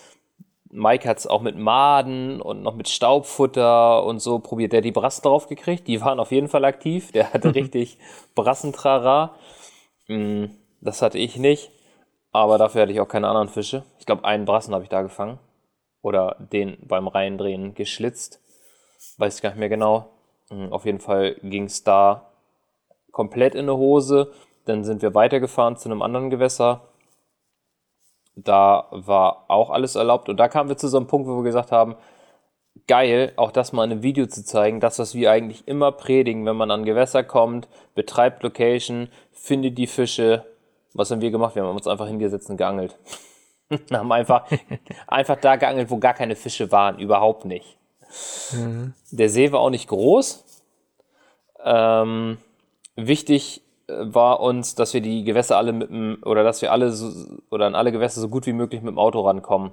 Mike hat es auch mit Maden und noch mit Staubfutter und so probiert. Der hat die Brassen drauf gekriegt, die waren auf jeden Fall aktiv. Der hatte *laughs* richtig Brassentrara. Mm, das hatte ich nicht, aber dafür hatte ich auch keine anderen Fische. Ich glaube, einen Brassen habe ich da gefangen. Oder den beim Reindrehen geschlitzt. Weiß ich gar nicht mehr genau. Mm, auf jeden Fall ging es da komplett in eine Hose. Dann sind wir weitergefahren zu einem anderen Gewässer. Da war auch alles erlaubt. Und da kamen wir zu so einem Punkt, wo wir gesagt haben, geil, auch das mal in einem Video zu zeigen, das, was wir eigentlich immer predigen, wenn man an Gewässer kommt, betreibt Location, findet die Fische. Was haben wir gemacht? Wir haben uns einfach hingesetzt und geangelt. *laughs* haben einfach, einfach da geangelt, wo gar keine Fische waren, überhaupt nicht. Mhm. Der See war auch nicht groß. Ähm, wichtig äh, war uns, dass wir die Gewässer alle mit dem, oder dass wir alle so, oder an alle Gewässer so gut wie möglich mit dem Auto rankommen.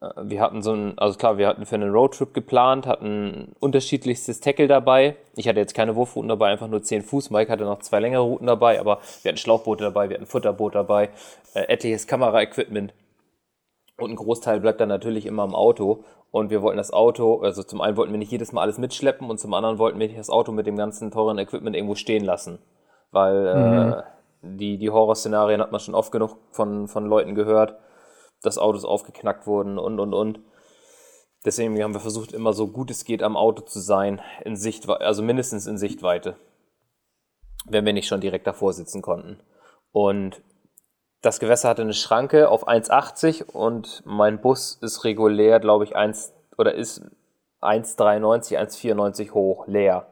Äh, wir hatten so ein, also klar, wir hatten für einen Roadtrip geplant, hatten unterschiedlichstes Tackle dabei. Ich hatte jetzt keine Wurfrouten dabei, einfach nur 10 Fuß. Mike hatte noch zwei längere Routen dabei, aber wir hatten Schlauchboote dabei, wir hatten Futterboot dabei, äh, etliches Kameraequipment. Und ein Großteil bleibt dann natürlich immer im Auto. Und wir wollten das Auto, also zum einen wollten wir nicht jedes Mal alles mitschleppen und zum anderen wollten wir nicht das Auto mit dem ganzen teuren Equipment irgendwo stehen lassen. Weil mhm. äh, die, die Horrorszenarien hat man schon oft genug von, von Leuten gehört, dass Autos aufgeknackt wurden und und und. Deswegen haben wir versucht, immer so gut es geht am Auto zu sein, in Sichtweite, also mindestens in Sichtweite. Wenn wir nicht schon direkt davor sitzen konnten. Und das Gewässer hatte eine Schranke auf 1,80 und mein Bus ist regulär, glaube ich, 1 oder ist 1,93, 1,94 hoch, leer.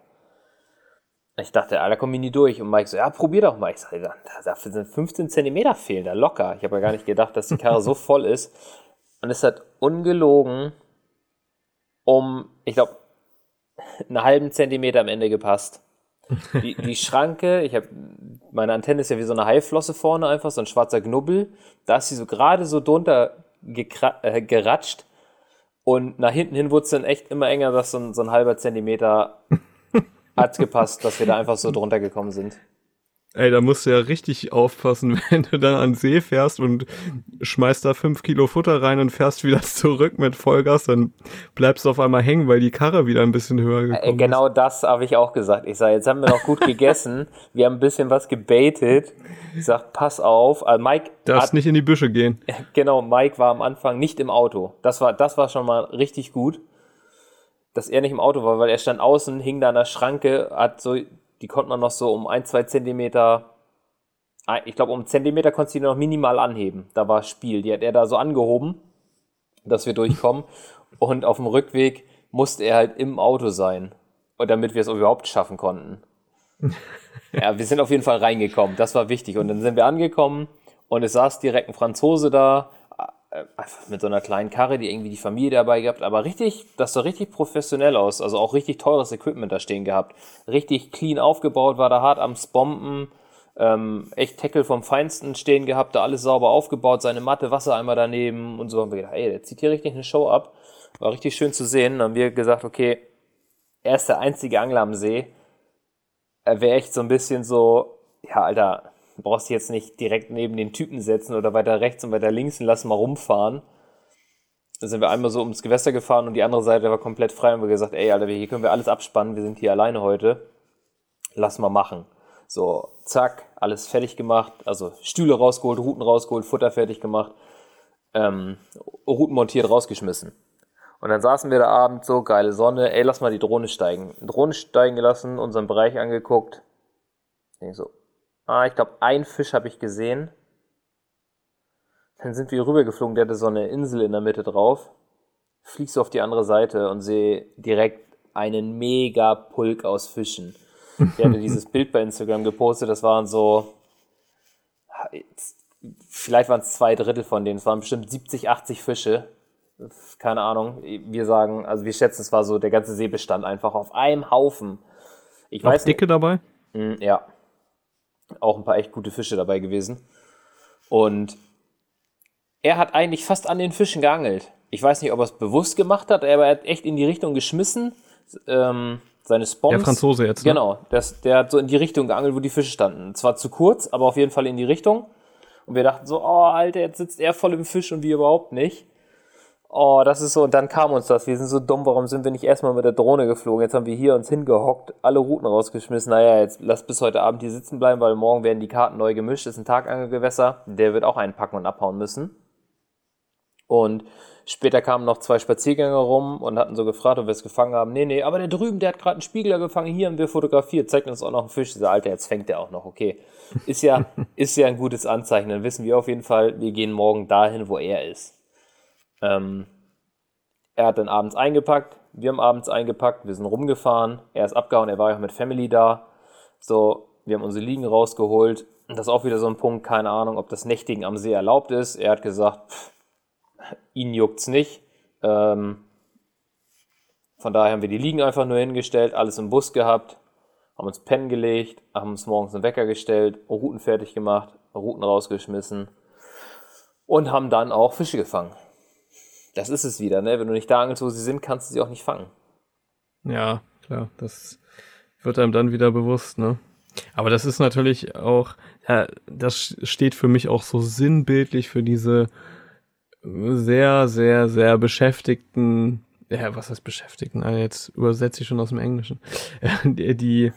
Ich dachte, ah, da komme ich nie durch. Und Mike so, ja, probier doch mal. Ich sage, dafür sind 15 Zentimeter fehlen da locker. Ich habe ja gar nicht gedacht, dass die Karre so voll ist. Und es hat ungelogen um, ich glaube, einen halben Zentimeter am Ende gepasst. Die, die Schranke, ich habe, meine Antenne ist ja wie so eine Haiflosse vorne einfach, so ein schwarzer Knubbel. Da ist sie so gerade so drunter äh, geratscht. Und nach hinten hin wurde es dann echt immer enger, dass so ein, so ein halber Zentimeter *laughs* hat gepasst, dass wir da einfach so drunter gekommen sind. Ey, da musst du ja richtig aufpassen, *laughs* wenn du dann an See fährst und schmeißt da fünf Kilo Futter rein und fährst wieder *laughs* zurück mit Vollgas, dann bleibst du auf einmal hängen, weil die Karre wieder ein bisschen höher gekommen Ey, genau ist. das habe ich auch gesagt. Ich sage, jetzt haben wir noch gut gegessen, *laughs* wir haben ein bisschen was gebaitet. Ich sag, pass auf. Also Mike Darfst hat, nicht in die Büsche gehen. Genau, Mike war am Anfang nicht im Auto. Das war, das war schon mal richtig gut dass er nicht im Auto war, weil er stand außen, hing da an der Schranke, hat so die konnte man noch so um ein, zwei Zentimeter, ich glaube um einen Zentimeter konnte sie noch minimal anheben. Da war Spiel. Die hat er da so angehoben, dass wir durchkommen. *laughs* Und auf dem Rückweg musste er halt im Auto sein, damit wir es überhaupt schaffen konnten. *laughs* ja, wir sind auf jeden Fall reingekommen. Das war wichtig. Und dann sind wir angekommen und es saß direkt ein Franzose da, mit so einer kleinen Karre, die irgendwie die Familie dabei gehabt, aber richtig, das sah richtig professionell aus, also auch richtig teures Equipment da stehen gehabt. Richtig clean aufgebaut, war da hart am Spompen, ähm, echt Tackle vom Feinsten stehen gehabt, da alles sauber aufgebaut, seine Matte, Wassereimer daneben und so haben wir gedacht, ey, der zieht hier richtig eine Show ab. War richtig schön zu sehen. Dann haben wir gesagt, okay, er ist der einzige Angler am See. Er wäre echt so ein bisschen so, ja, Alter, Du brauchst dich jetzt nicht direkt neben den Typen setzen oder weiter rechts und weiter links und lass mal rumfahren. Da sind wir einmal so ums Gewässer gefahren und die andere Seite war komplett frei und wir gesagt, ey, Alter, hier können wir alles abspannen, wir sind hier alleine heute. Lass mal machen. So, zack, alles fertig gemacht, also Stühle rausgeholt, Routen rausgeholt, Futter fertig gemacht, ähm, Routen montiert, rausgeschmissen. Und dann saßen wir da abends so, geile Sonne, ey, lass mal die Drohne steigen. Drohne steigen gelassen, unseren Bereich angeguckt. Ich so, Ah, ich glaube, ein Fisch habe ich gesehen. Dann sind wir rübergeflogen, der hatte so eine Insel in der Mitte drauf. Fliegst du auf die andere Seite und sehe direkt einen mega Pulk aus Fischen. Der hatte dieses *laughs* Bild bei Instagram gepostet, das waren so, vielleicht waren es zwei Drittel von denen, es waren bestimmt 70, 80 Fische. Keine Ahnung. Wir sagen, also wir schätzen, es war so der ganze Seebestand einfach auf einem Haufen. Ich Auch weiß dicke nicht. dabei? Mm, ja auch ein paar echt gute Fische dabei gewesen. Und er hat eigentlich fast an den Fischen geangelt. Ich weiß nicht, ob er es bewusst gemacht hat, aber er hat echt in die Richtung geschmissen. Ähm, seine Spons. Der Franzose jetzt. Ne? Genau, das, der hat so in die Richtung geangelt, wo die Fische standen. Zwar zu kurz, aber auf jeden Fall in die Richtung. Und wir dachten so, oh, Alter, jetzt sitzt er voll im Fisch und wir überhaupt nicht. Oh, das ist so, und dann kam uns das. Wir sind so dumm, warum sind wir nicht erstmal mit der Drohne geflogen? Jetzt haben wir hier uns hingehockt, alle Routen rausgeschmissen. Naja, jetzt lass bis heute Abend hier sitzen bleiben, weil morgen werden die Karten neu gemischt. Das ist ein Tagangelgewässer. Der wird auch einpacken und abhauen müssen. Und später kamen noch zwei Spaziergänger rum und hatten so gefragt, ob wir es gefangen haben. Nee, nee, aber der drüben, der hat gerade einen Spiegler gefangen. Hier haben wir fotografiert. Zeigt uns auch noch einen Fisch. Dieser Alter, jetzt fängt der auch noch. Okay. Ist ja, *laughs* ist ja ein gutes Anzeichen. Dann wissen wir auf jeden Fall, wir gehen morgen dahin, wo er ist. Ähm, er hat dann abends eingepackt, wir haben abends eingepackt, wir sind rumgefahren, er ist abgehauen, er war ja auch mit Family da. So, wir haben unsere Liegen rausgeholt. Und das ist auch wieder so ein Punkt, keine Ahnung, ob das Nächtigen am See erlaubt ist. Er hat gesagt, pff, ihn juckt's nicht. Ähm, von daher haben wir die Liegen einfach nur hingestellt, alles im Bus gehabt, haben uns pennen gelegt, haben uns morgens einen Wecker gestellt, Routen fertig gemacht, Routen rausgeschmissen und haben dann auch Fische gefangen. Das ist es wieder, ne? Wenn du nicht da angelst, wo sie sind, kannst du sie auch nicht fangen. Ja, klar, das wird einem dann wieder bewusst, ne? Aber das ist natürlich auch, ja, das steht für mich auch so sinnbildlich für diese sehr, sehr, sehr beschäftigten, ja, was heißt beschäftigten? Ah, jetzt übersetze ich schon aus dem Englischen. *laughs* die, die,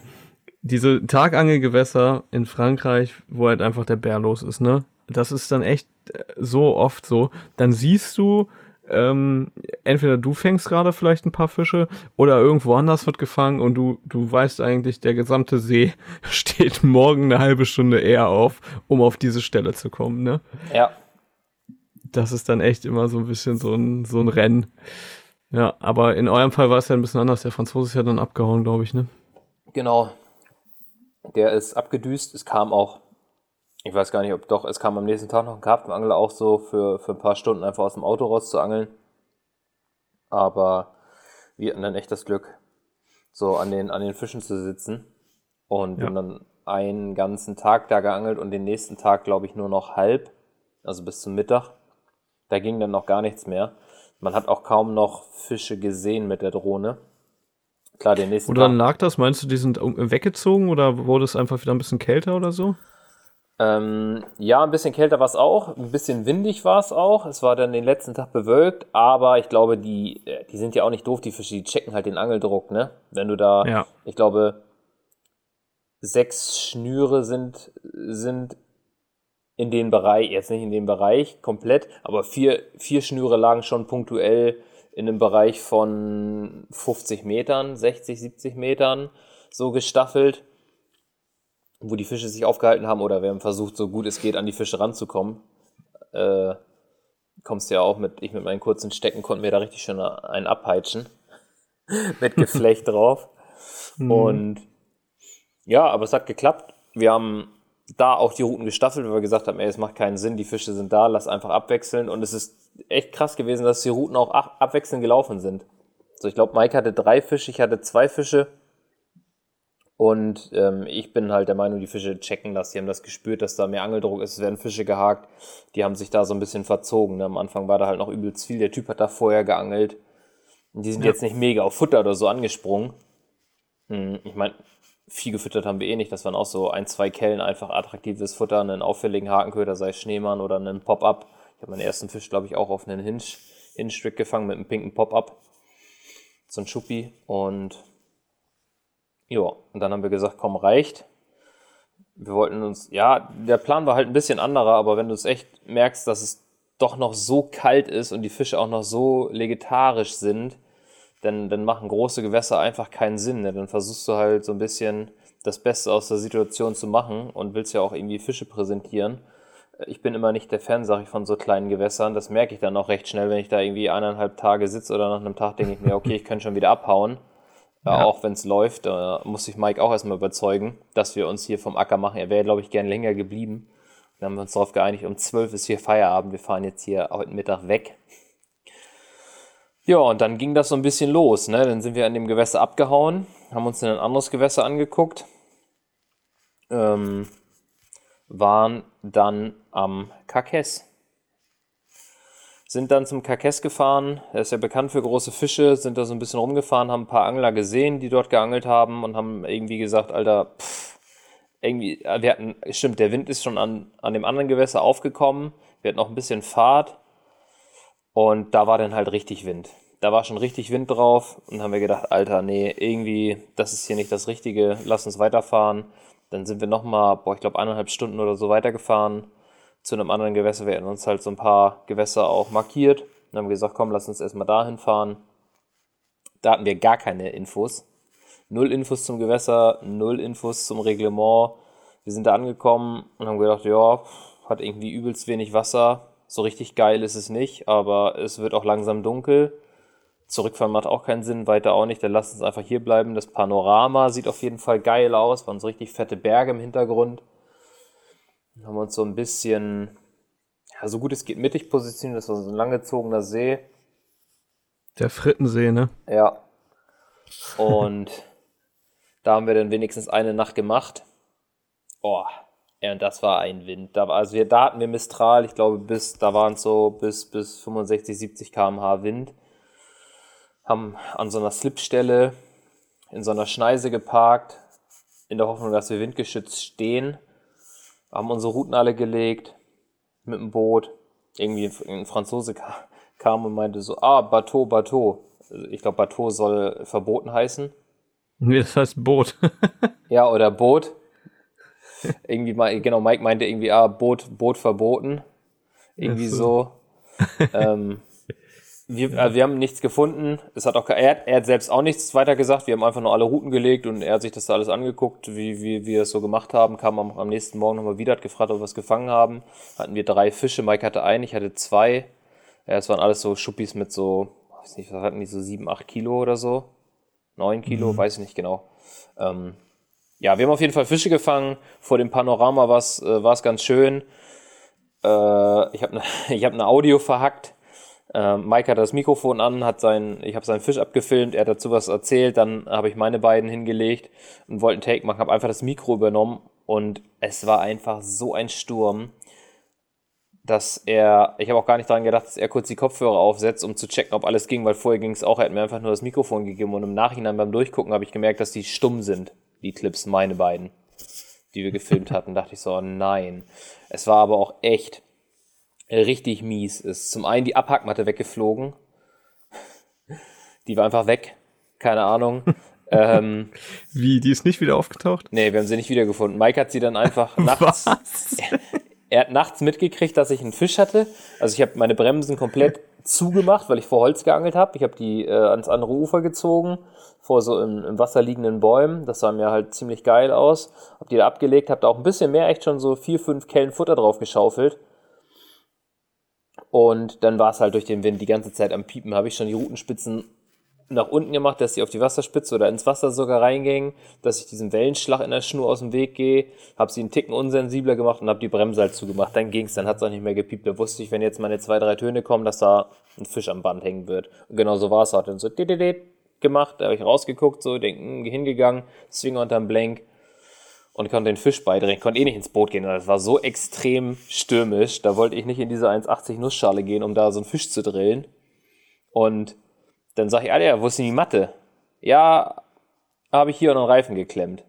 diese Tagangelgewässer in Frankreich, wo halt einfach der Bär los ist, ne? Das ist dann echt so oft so. Dann siehst du, ähm, entweder du fängst gerade vielleicht ein paar Fische oder irgendwo anders wird gefangen und du, du weißt eigentlich, der gesamte See *laughs* steht morgen eine halbe Stunde eher auf, um auf diese Stelle zu kommen, ne? Ja. Das ist dann echt immer so ein bisschen so ein, so ein Rennen. Ja, aber in eurem Fall war es ja ein bisschen anders. Der Franzose ist ja dann abgehauen, glaube ich, ne? Genau. Der ist abgedüst. Es kam auch ich weiß gar nicht, ob doch, es kam am nächsten Tag noch ein Karpfenangler auch so für, für ein paar Stunden einfach aus dem Auto raus zu angeln. Aber wir hatten dann echt das Glück, so an den, an den Fischen zu sitzen und ja. dann einen ganzen Tag da geangelt und den nächsten Tag, glaube ich, nur noch halb, also bis zum Mittag. Da ging dann noch gar nichts mehr. Man hat auch kaum noch Fische gesehen mit der Drohne. Klar, den nächsten Woran lag das? Meinst du, die sind weggezogen oder wurde es einfach wieder ein bisschen kälter oder so? Ähm, ja, ein bisschen kälter war es auch, ein bisschen windig war es auch. Es war dann den letzten Tag bewölkt, aber ich glaube, die, äh, die sind ja auch nicht doof, die Fische, die checken halt den Angeldruck, ne? Wenn du da, ja. ich glaube, sechs Schnüre sind, sind in den Bereich, jetzt nicht in dem Bereich komplett, aber vier, vier Schnüre lagen schon punktuell in einem Bereich von 50 Metern, 60, 70 Metern so gestaffelt wo die Fische sich aufgehalten haben oder wir haben versucht, so gut es geht, an die Fische ranzukommen. Äh, kommst ja auch mit, ich mit meinen kurzen Stecken konnten wir da richtig schön einen abpeitschen. *laughs* mit Geflecht drauf. Mhm. Und ja, aber es hat geklappt. Wir haben da auch die Routen gestaffelt, weil wir gesagt haben, ey, es macht keinen Sinn, die Fische sind da, lass einfach abwechseln. Und es ist echt krass gewesen, dass die Routen auch abwechselnd gelaufen sind. So, ich glaube, Mike hatte drei Fische, ich hatte zwei Fische. Und ähm, ich bin halt der Meinung, die Fische checken das. Die haben das gespürt, dass da mehr Angeldruck ist. Es werden Fische gehakt. Die haben sich da so ein bisschen verzogen. Ne? Am Anfang war da halt noch übelst viel. Der Typ hat da vorher geangelt. Und die sind ja. jetzt nicht mega auf Futter oder so angesprungen. Hm, ich meine, viel gefüttert haben wir eh nicht. Das waren auch so ein, zwei Kellen einfach attraktives Futter. Einen auffälligen Hakenköder, sei es Schneemann oder einen Pop-Up. Ich habe meinen ersten Fisch, glaube ich, auch auf einen Hinge, Hinge-Strick gefangen mit einem pinken Pop-Up. So ein Schuppi. Und ja, und dann haben wir gesagt, komm, reicht. Wir wollten uns, ja, der Plan war halt ein bisschen anderer, aber wenn du es echt merkst, dass es doch noch so kalt ist und die Fische auch noch so vegetarisch sind, dann, dann machen große Gewässer einfach keinen Sinn. Ne? Dann versuchst du halt so ein bisschen das Beste aus der Situation zu machen und willst ja auch irgendwie Fische präsentieren. Ich bin immer nicht der Fan, sag ich, von so kleinen Gewässern. Das merke ich dann auch recht schnell, wenn ich da irgendwie eineinhalb Tage sitze oder nach einem Tag denke ich mir, okay, ich könnte schon wieder abhauen. Ja. Auch wenn es läuft, da muss sich Mike auch erstmal überzeugen, dass wir uns hier vom Acker machen. Er wäre, glaube ich, gern länger geblieben. Dann haben wir uns darauf geeinigt, um 12 ist hier Feierabend. Wir fahren jetzt hier heute Mittag weg. Ja, und dann ging das so ein bisschen los. Ne? Dann sind wir an dem Gewässer abgehauen, haben uns in ein anderes Gewässer angeguckt, ähm, waren dann am Kakes sind dann zum Kakes gefahren. Er ist ja bekannt für große Fische, sind da so ein bisschen rumgefahren, haben ein paar Angler gesehen, die dort geangelt haben und haben irgendwie gesagt, Alter, pff, irgendwie, äh, wir hatten, stimmt, der Wind ist schon an, an dem anderen Gewässer aufgekommen. Wir hatten auch ein bisschen Fahrt und da war dann halt richtig Wind. Da war schon richtig Wind drauf und haben wir gedacht, Alter, nee, irgendwie, das ist hier nicht das Richtige, lass uns weiterfahren. Dann sind wir nochmal, boah, ich glaube, eineinhalb Stunden oder so weitergefahren zu einem anderen Gewässer. Wir hatten uns halt so ein paar Gewässer auch markiert und haben gesagt, komm, lass uns erstmal dahin fahren. Da hatten wir gar keine Infos. Null Infos zum Gewässer, null Infos zum Reglement. Wir sind da angekommen und haben gedacht, ja, hat irgendwie übelst wenig Wasser. So richtig geil ist es nicht, aber es wird auch langsam dunkel. Zurückfahren macht auch keinen Sinn, weiter auch nicht. Dann lasst uns einfach hier bleiben. Das Panorama sieht auf jeden Fall geil aus. Waren so richtig fette Berge im Hintergrund. Dann haben wir uns so ein bisschen, ja, so gut es geht mittig positioniert. Das war so ein langgezogener See. Der Frittensee, ne? Ja. Und *laughs* da haben wir dann wenigstens eine Nacht gemacht. Oh, ja, und das war ein Wind. Da, also wir, da hatten wir Mistral, ich glaube, bis, da waren es so bis, bis 65, 70 km/h Wind. Haben an so einer Slipstelle in so einer Schneise geparkt, in der Hoffnung, dass wir windgeschützt stehen haben unsere Routen alle gelegt mit dem Boot irgendwie ein Franzose kam und meinte so, ah, Bateau, Bateau. Also ich glaube, Bateau soll verboten heißen. Nee, das heißt Boot. *laughs* ja, oder Boot. Irgendwie mal, genau, Mike meinte irgendwie, ah, Boot, Boot verboten. Irgendwie so. so. *laughs* ähm, wir, ja. äh, wir haben nichts gefunden. Es hat auch, er, er hat selbst auch nichts weiter gesagt. Wir haben einfach nur alle Routen gelegt und er hat sich das da alles angeguckt, wie, wie, wie wir es so gemacht haben. Kam am, am nächsten Morgen nochmal wieder, hat gefragt, ob wir es gefangen haben. Hatten wir drei Fische. Mike hatte einen, ich hatte zwei. Ja, es waren alles so Schuppis mit so, weiß nicht, was hatten die so sieben, acht Kilo oder so? Neun Kilo, mhm. weiß ich nicht genau. Ähm, ja, wir haben auf jeden Fall Fische gefangen. Vor dem Panorama war es äh, ganz schön. Äh, ich habe ne, *laughs* ich hab eine Audio verhackt ähm, Mike hat das Mikrofon an, hat sein, ich habe seinen Fisch abgefilmt, er hat dazu was erzählt, dann habe ich meine beiden hingelegt und wollte einen Take machen, habe einfach das Mikro übernommen und es war einfach so ein Sturm, dass er, ich habe auch gar nicht daran gedacht, dass er kurz die Kopfhörer aufsetzt, um zu checken, ob alles ging, weil vorher ging es auch, er hat mir einfach nur das Mikrofon gegeben und im Nachhinein beim Durchgucken habe ich gemerkt, dass die stumm sind, die Clips, meine beiden, die wir gefilmt hatten. dachte ich so, oh nein. Es war aber auch echt richtig mies ist. Zum einen die Abhackmatte weggeflogen. Die war einfach weg. Keine Ahnung. *laughs* ähm, Wie, die ist nicht wieder aufgetaucht? Nee, wir haben sie nicht wiedergefunden. Mike hat sie dann einfach *laughs* nachts. Er, *laughs* er, hat nachts mitgekriegt, dass ich einen Fisch hatte. Also ich habe meine Bremsen komplett zugemacht, weil ich vor Holz geangelt habe. Ich habe die äh, ans andere Ufer gezogen, vor so im, im, Wasser liegenden Bäumen. Das sah mir halt ziemlich geil aus. Hab die da abgelegt, hab da auch ein bisschen mehr, echt schon so vier, fünf Kellen Futter drauf geschaufelt. Und dann war es halt durch den Wind die ganze Zeit am Piepen. Habe ich schon die Rutenspitzen nach unten gemacht, dass sie auf die Wasserspitze oder ins Wasser sogar reingingen, dass ich diesen Wellenschlag in der Schnur aus dem Weg gehe, habe sie einen Ticken unsensibler gemacht und habe die Bremse halt zugemacht. Dann ging es, dann hat es auch nicht mehr gepiept. Da wusste ich, wenn jetzt meine zwei, drei Töne kommen, dass da ein Fisch am Band hängen wird. Und genau so war es. Hat dann so gemacht, da habe ich rausgeguckt, so denken, hingegangen, Swinger unterm Blank und konnte den Fisch beidrehen. Konnte eh nicht ins Boot gehen. Das war so extrem stürmisch. Da wollte ich nicht in diese 1,80 Nussschale gehen, um da so einen Fisch zu drillen. Und dann sag ich, Alter, wo ist denn die Matte? Ja, habe ich hier an den Reifen geklemmt.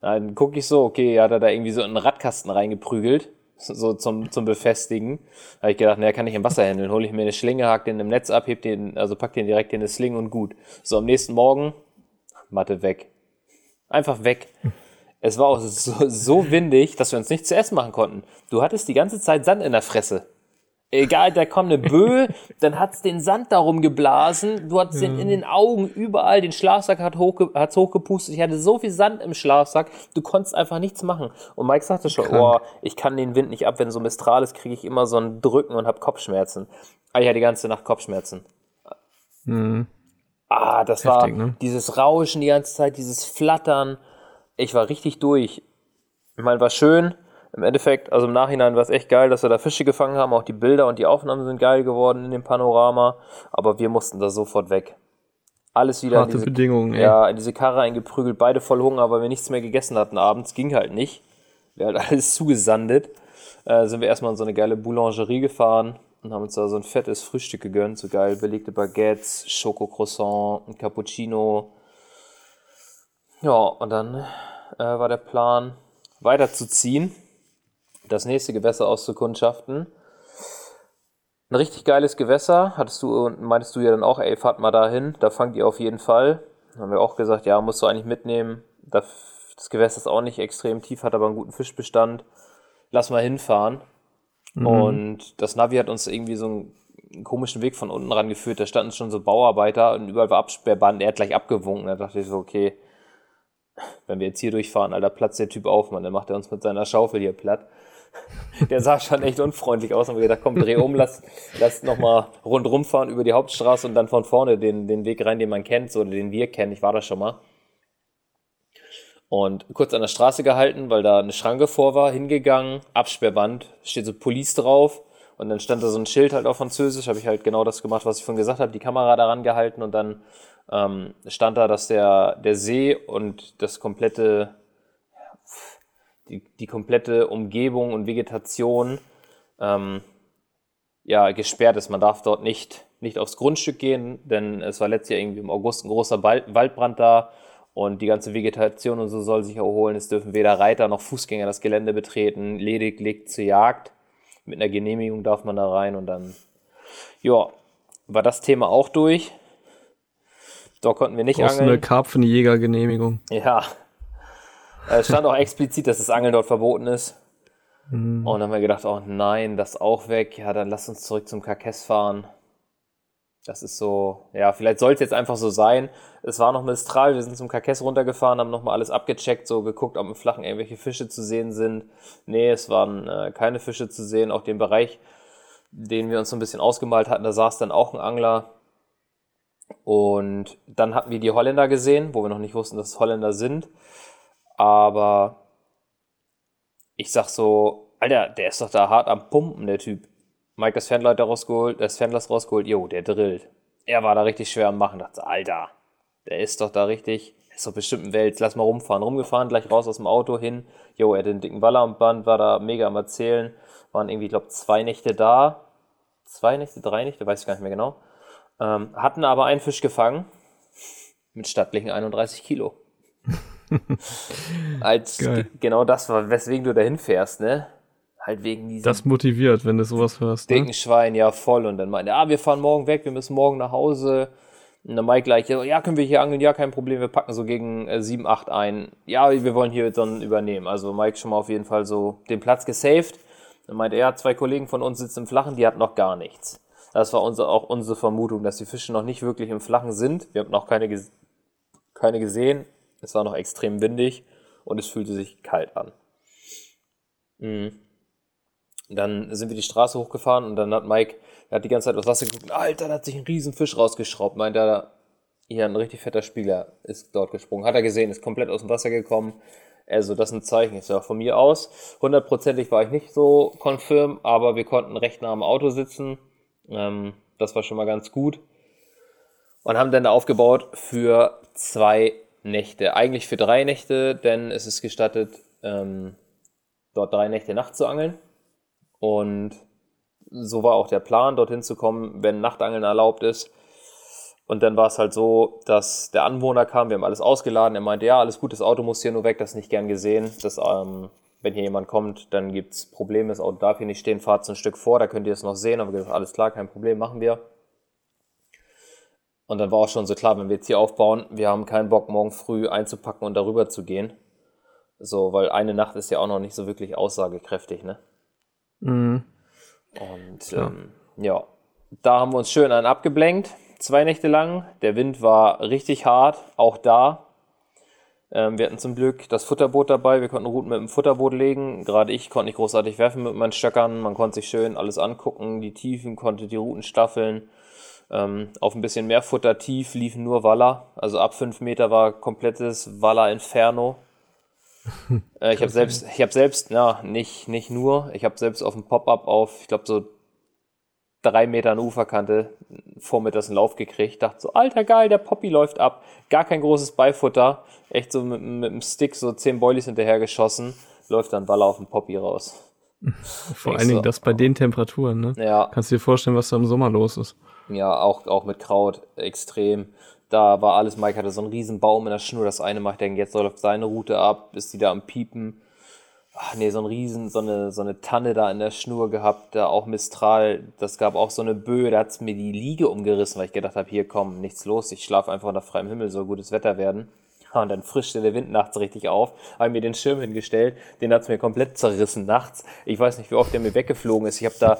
Dann gucke ich so, okay, hat er da irgendwie so einen Radkasten reingeprügelt, so zum, zum Befestigen. Da habe ich gedacht, naja, kann ich im Wasser handeln. Hole ich mir eine Schlinge, hack den im Netz ab, heb den, also pack den direkt in eine Sling und gut. So, am nächsten Morgen, Matte weg. Einfach weg. Es war auch so, so windig, dass wir uns nichts zu essen machen konnten. Du hattest die ganze Zeit Sand in der Fresse. Egal, da kommt eine Böe, dann hat's den Sand darum geblasen, du hattest ja. den in den Augen, überall, den Schlafsack hat hochge hat's hochgepustet, ich hatte so viel Sand im Schlafsack, du konntest einfach nichts machen. Und Mike sagte schon, Krank. oh, ich kann den Wind nicht ab, wenn so Mistral ist, kriege ich immer so ein Drücken und hab Kopfschmerzen. Ah, ich hatte die ganze Nacht Kopfschmerzen. Mhm. Ah, das Heftig, war ne? dieses Rauschen die ganze Zeit, dieses Flattern ich war richtig durch. Ich meine, war schön. Im Endeffekt, also im Nachhinein war es echt geil, dass wir da Fische gefangen haben. Auch die Bilder und die Aufnahmen sind geil geworden in dem Panorama. Aber wir mussten da sofort weg. Alles wieder Harte in diese, Bedingungen, ja, in diese Karre eingeprügelt, beide voll Hunger, weil wir nichts mehr gegessen hatten abends. Ging halt nicht. Wir halt *laughs* alles zugesandet. Äh, sind wir erstmal in so eine geile Boulangerie gefahren und haben uns da so ein fettes Frühstück gegönnt. So geil belegte Baguettes, Schokocroissant, ein Cappuccino, ja, und dann äh, war der Plan, weiterzuziehen, das nächste Gewässer auszukundschaften. Ein richtig geiles Gewässer, hattest du und meintest du ja dann auch, ey, fahrt mal dahin, da fangt ihr auf jeden Fall. Dann haben wir auch gesagt, ja, musst du eigentlich mitnehmen. Das Gewässer ist auch nicht extrem tief, hat aber einen guten Fischbestand. Lass mal hinfahren. Mhm. Und das Navi hat uns irgendwie so einen, einen komischen Weg von unten rangeführt. Da standen schon so Bauarbeiter und überall war Absperrband. Er hat gleich abgewunken. Da dachte ich so, okay, wenn wir jetzt hier durchfahren, Alter, platzt der Typ auf, Mann, dann macht er uns mit seiner Schaufel hier platt. Der sah schon echt unfreundlich aus. Und wir gedacht, komm, dreh um, lass, lass nochmal rundrum fahren über die Hauptstraße und dann von vorne den, den Weg rein, den man kennt, so, oder den wir kennen. Ich war da schon mal. Und kurz an der Straße gehalten, weil da eine Schranke vor war, hingegangen, Absperrband, steht so Police drauf. Und dann stand da so ein Schild halt auf Französisch, habe ich halt genau das gemacht, was ich vorhin gesagt habe, die Kamera daran gehalten und dann ähm, stand da, dass der, der See und das komplette, die, die komplette Umgebung und Vegetation ähm, ja, gesperrt ist. Man darf dort nicht, nicht aufs Grundstück gehen, denn es war letztes Jahr irgendwie im August ein großer Waldbrand da und die ganze Vegetation und so soll sich erholen. Es dürfen weder Reiter noch Fußgänger das Gelände betreten, lediglich zur Jagd mit einer Genehmigung darf man da rein und dann, ja, war das Thema auch durch. Da konnten wir nicht Brauchst angeln. eine Karpfenjägergenehmigung. Ja. Es stand auch explizit, dass das Angeln dort verboten ist. Und dann haben wir gedacht, oh nein, das auch weg. Ja, dann lass uns zurück zum Karkess fahren. Das ist so, ja, vielleicht sollte es jetzt einfach so sein. Es war noch Mistral, wir sind zum Karkess runtergefahren, haben nochmal alles abgecheckt, so geguckt, ob im Flachen irgendwelche Fische zu sehen sind. Nee, es waren äh, keine Fische zu sehen. Auch den Bereich, den wir uns so ein bisschen ausgemalt hatten, da saß dann auch ein Angler. Und dann hatten wir die Holländer gesehen, wo wir noch nicht wussten, dass es Holländer sind. Aber ich sag so, Alter, der ist doch da hart am Pumpen, der Typ. Mike das Fernleiter rausgeholt, das Fernglas rausgeholt, jo, der drillt. Er war da richtig schwer am Machen, dachte, Alter, der ist doch da richtig, ist doch bestimmt ein Wels, lass mal rumfahren. Rumgefahren, gleich raus aus dem Auto hin, jo, er hat den dicken Waller am Band, war da mega am Erzählen, waren irgendwie, ich glaube, zwei Nächte da, zwei Nächte, drei Nächte, weiß ich gar nicht mehr genau. Ähm, hatten aber einen Fisch gefangen, mit stattlichen 31 Kilo. *laughs* Als Geil. genau das war, weswegen du dahin fährst, ne? Halt wegen diesem Das motiviert, wenn du sowas hörst. Ne? dicken Schwein, ja voll. Und dann meinte er, ah, wir fahren morgen weg, wir müssen morgen nach Hause. Und dann Mike gleich, ja, können wir hier angeln? Ja, kein Problem, wir packen so gegen äh, 7, 8 ein. Ja, wir wollen hier dann übernehmen. Also Mike schon mal auf jeden Fall so den Platz gesaved. Dann meinte er, zwei Kollegen von uns sitzen im Flachen, die hatten noch gar nichts. Das war unser, auch unsere Vermutung, dass die Fische noch nicht wirklich im Flachen sind. Wir haben noch keine, keine gesehen. Es war noch extrem windig und es fühlte sich kalt an. Mhm. Dann sind wir die Straße hochgefahren und dann hat Mike, er hat die ganze Zeit aufs Wasser geguckt, Alter, da hat sich ein Riesenfisch rausgeschraubt. Meint er, hier ein richtig fetter Spieler ist dort gesprungen. Hat er gesehen, ist komplett aus dem Wasser gekommen. Also das ist ein Zeichen, ist ja von mir aus. Hundertprozentig war ich nicht so confirm, aber wir konnten recht nah am Auto sitzen. Ähm, das war schon mal ganz gut. Und haben dann da aufgebaut für zwei Nächte. Eigentlich für drei Nächte, denn es ist gestattet, ähm, dort drei Nächte Nacht zu angeln. Und so war auch der Plan, dorthin zu kommen, wenn Nachtangeln erlaubt ist. Und dann war es halt so, dass der Anwohner kam, wir haben alles ausgeladen. Er meinte, ja, alles gut, das Auto muss hier nur weg, das ist nicht gern gesehen. Das, ähm, wenn hier jemand kommt, dann gibt es Probleme, das Auto darf hier nicht stehen, fahrt so ein Stück vor, da könnt ihr es noch sehen. Aber gesagt, alles klar, kein Problem, machen wir. Und dann war auch schon so klar, wenn wir jetzt hier aufbauen, wir haben keinen Bock, morgen früh einzupacken und darüber zu gehen. So, weil eine Nacht ist ja auch noch nicht so wirklich aussagekräftig, ne? Mhm. Und ähm, ja, da haben wir uns schön einen abgeblenkt, zwei Nächte lang. Der Wind war richtig hart, auch da. Ähm, wir hatten zum Glück das Futterboot dabei, wir konnten Routen mit dem Futterboot legen. Gerade ich konnte nicht großartig werfen mit meinen Stöckern. Man konnte sich schön alles angucken, die Tiefen, konnte die Routen staffeln. Ähm, auf ein bisschen mehr Futter tief liefen nur Waller. Also ab 5 Meter war komplettes Waller Inferno. *laughs* Äh, ich habe selbst, ich habe selbst, ja, nicht, nicht nur, ich habe selbst auf dem Pop-Up auf, ich glaube, so drei Meter an Uferkante vormittags einen Lauf gekriegt. Dachte so, alter geil, der Poppy läuft ab. Gar kein großes Beifutter. Echt so mit, mit dem Stick so zehn Boilies hinterher geschossen. Läuft dann Baller auf dem Poppy raus. *laughs* Vor allen Dingen so, das bei den Temperaturen, ne? Ja, Kannst du dir vorstellen, was da im Sommer los ist? ja, auch, auch mit Kraut extrem. Da war alles, Mike hatte so einen riesen Baum in der Schnur. Das eine macht denkt, jetzt läuft seine Route ab, ist die da am Piepen. Ach nee, so ein riesen, so eine, so eine Tanne da in der Schnur gehabt, da auch Mistral. Das gab auch so eine Böe, da hat's mir die Liege umgerissen, weil ich gedacht habe, hier komm, nichts los, ich schlafe einfach unter freiem Himmel, soll gutes Wetter werden. Ja, und dann frischte der Wind nachts richtig auf, habe mir den Schirm hingestellt, den hat's mir komplett zerrissen nachts. Ich weiß nicht, wie oft der mir weggeflogen ist. Ich habe da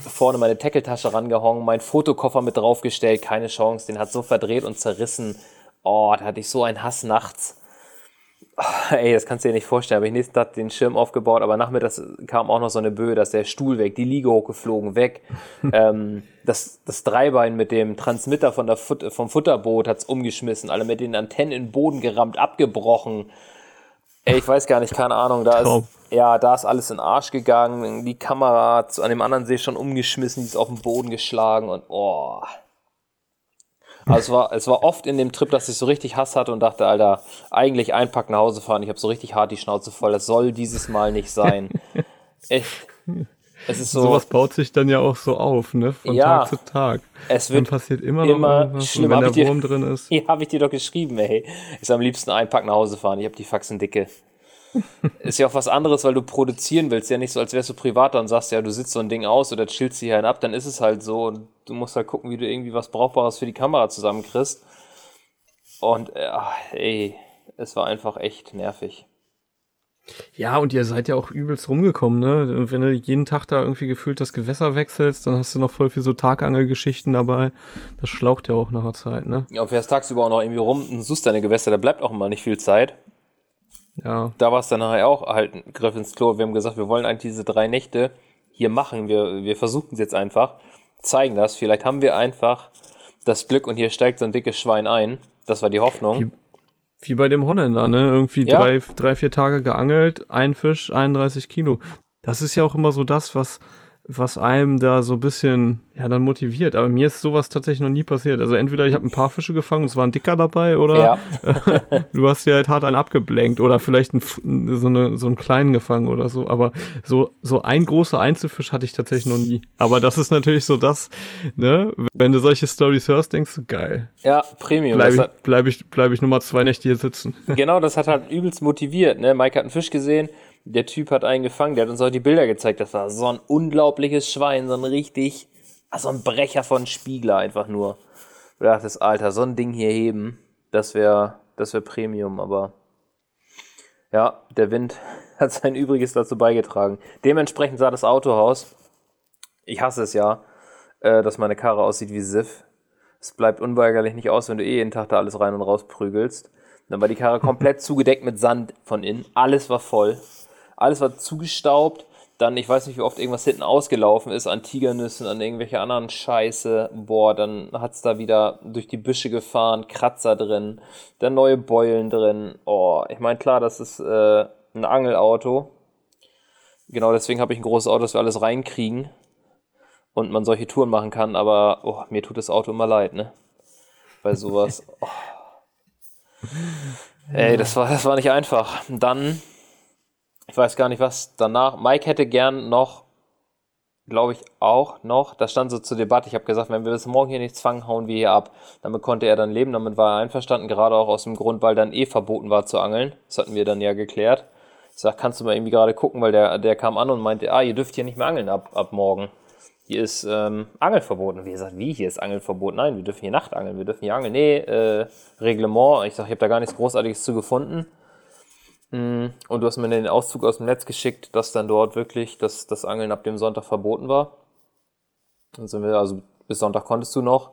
vorne meine Tackletasche rangehangen, meinen Fotokoffer mit draufgestellt, keine Chance, den hat so verdreht und zerrissen. Oh, da hatte ich so einen Hass nachts. Ey, das kannst du dir nicht vorstellen. Habe ich nächsten Tag den Schirm aufgebaut, aber nachmittags kam auch noch so eine Böe, dass der Stuhl weg, die Liege hochgeflogen, weg. *laughs* ähm, das, das Dreibein mit dem Transmitter von der Fut vom Futterboot hat's umgeschmissen, alle mit den Antennen in den Boden gerammt, abgebrochen. Ey, ich weiß gar nicht, keine Ahnung, da Traum. ist, ja, da ist alles in den Arsch gegangen, die Kamera hat's an dem anderen See schon umgeschmissen, die ist auf den Boden geschlagen und oh. Also es war, es war oft in dem Trip, dass ich so richtig Hass hatte und dachte, Alter, eigentlich einpacken, nach Hause fahren. Ich habe so richtig hart die Schnauze voll. Das soll dieses Mal nicht sein. Echt. Es ist so, Sowas baut sich dann ja auch so auf, ne? Von Ja. Tag zu Tag. es Dann wird passiert immer, immer noch. Und wenn der ich dir- Wurm drin ist. *laughs* Ja, habe ich dir doch geschrieben, ey. Ist am liebsten einpacken nach Hause fahren. Ich habe die Faxen dicke. Ist ja auch was anderes, weil du produzieren willst. Ja nicht so, als wärst du privat und sagst, ja, du sitzt so ein Ding aus oder chillst hier einen ab, dann ist es halt so und du musst halt gucken, wie du irgendwie was Brauchbares für die Kamera zusammenkriegst. Und äh, ey, es war einfach echt nervig. Ja, und ihr seid ja auch übelst rumgekommen, ne? Wenn du jeden Tag da irgendwie gefühlt das Gewässer wechselst, dann hast du noch voll viel so Tagangelgeschichten dabei. Das schlaucht ja auch nach der Zeit, ne? Ja, und fährst tagsüber auch noch irgendwie rum und suchst deine Gewässer, da bleibt auch immer nicht viel Zeit. Ja. Da war es dann nachher auch halt ein Griff ins Klo. Wir haben gesagt, wir wollen eigentlich diese drei Nächte hier machen. Wir, wir versuchen es jetzt einfach, zeigen das. Vielleicht haben wir einfach das Glück und hier steigt so ein dickes Schwein ein. Das war die Hoffnung. Wie, wie bei dem Holländer, ne? Irgendwie ja. drei, drei, vier Tage geangelt, ein Fisch, 31 Kilo. Das ist ja auch immer so das, was, was einem da so ein bisschen, ja, dann motiviert. Aber mir ist sowas tatsächlich noch nie passiert. Also entweder ich habe ein paar Fische gefangen, es war ein dicker dabei, oder ja. *laughs* du hast dir halt hart einen abgeblenkt oder vielleicht ein, so, eine, so einen kleinen gefangen oder so. Aber so, so ein großer Einzelfisch hatte ich tatsächlich noch nie. Aber das ist natürlich so das, ne, wenn du solche Stories hörst, denkst du, geil. Ja, Premium. Bleib ich, bleib ich, bleib ich Nummer zwei Nächte hier sitzen. Genau, das hat halt übelst motiviert, ne. Mike hat einen Fisch gesehen, der Typ hat einen gefangen, der hat uns auch die Bilder gezeigt. Das war so ein unglaubliches Schwein, so ein richtig, so ein Brecher von Spiegler einfach nur. Du dachtest, Alter, so ein Ding hier heben, das wäre das wär Premium, aber ja, der Wind *laughs* hat sein Übriges dazu beigetragen. Dementsprechend sah das Auto aus. Ich hasse es ja, äh, dass meine Karre aussieht wie Siff. Es bleibt unweigerlich nicht aus, wenn du eh jeden Tag da alles rein und raus prügelst. Dann war die Karre komplett *laughs* zugedeckt mit Sand von innen. Alles war voll. Alles war zugestaubt. Dann, ich weiß nicht, wie oft irgendwas hinten ausgelaufen ist, an Tigernüssen, an irgendwelche anderen Scheiße. Boah, dann hat es da wieder durch die Büsche gefahren, Kratzer drin, dann neue Beulen drin. Oh, ich meine, klar, das ist äh, ein Angelauto. Genau deswegen habe ich ein großes Auto, dass wir alles reinkriegen und man solche Touren machen kann, aber oh, mir tut das Auto immer leid, ne? Bei sowas. Oh. Ey, das war, das war nicht einfach. Dann ich weiß gar nicht, was danach. Mike hätte gern noch, glaube ich, auch noch, das stand so zur Debatte. Ich habe gesagt, wenn wir bis morgen hier nichts fangen, hauen wir hier ab. Damit konnte er dann leben, damit war er einverstanden, gerade auch aus dem Grund, weil dann eh verboten war zu angeln. Das hatten wir dann ja geklärt. Ich sag, kannst du mal irgendwie gerade gucken, weil der, der kam an und meinte, ah, ihr dürft hier nicht mehr angeln ab, ab morgen. Hier ist ähm, Angelverboten. Wie gesagt, wie hier ist Angelverbot? Nein, wir dürfen hier Nachtangeln, wir dürfen hier angeln. Nee, äh, Reglement. Ich sag, ich habe da gar nichts Großartiges zu gefunden. Mm, und du hast mir den Auszug aus dem Netz geschickt, dass dann dort wirklich das, das Angeln ab dem Sonntag verboten war. Dann sind wir, also bis Sonntag konntest du noch.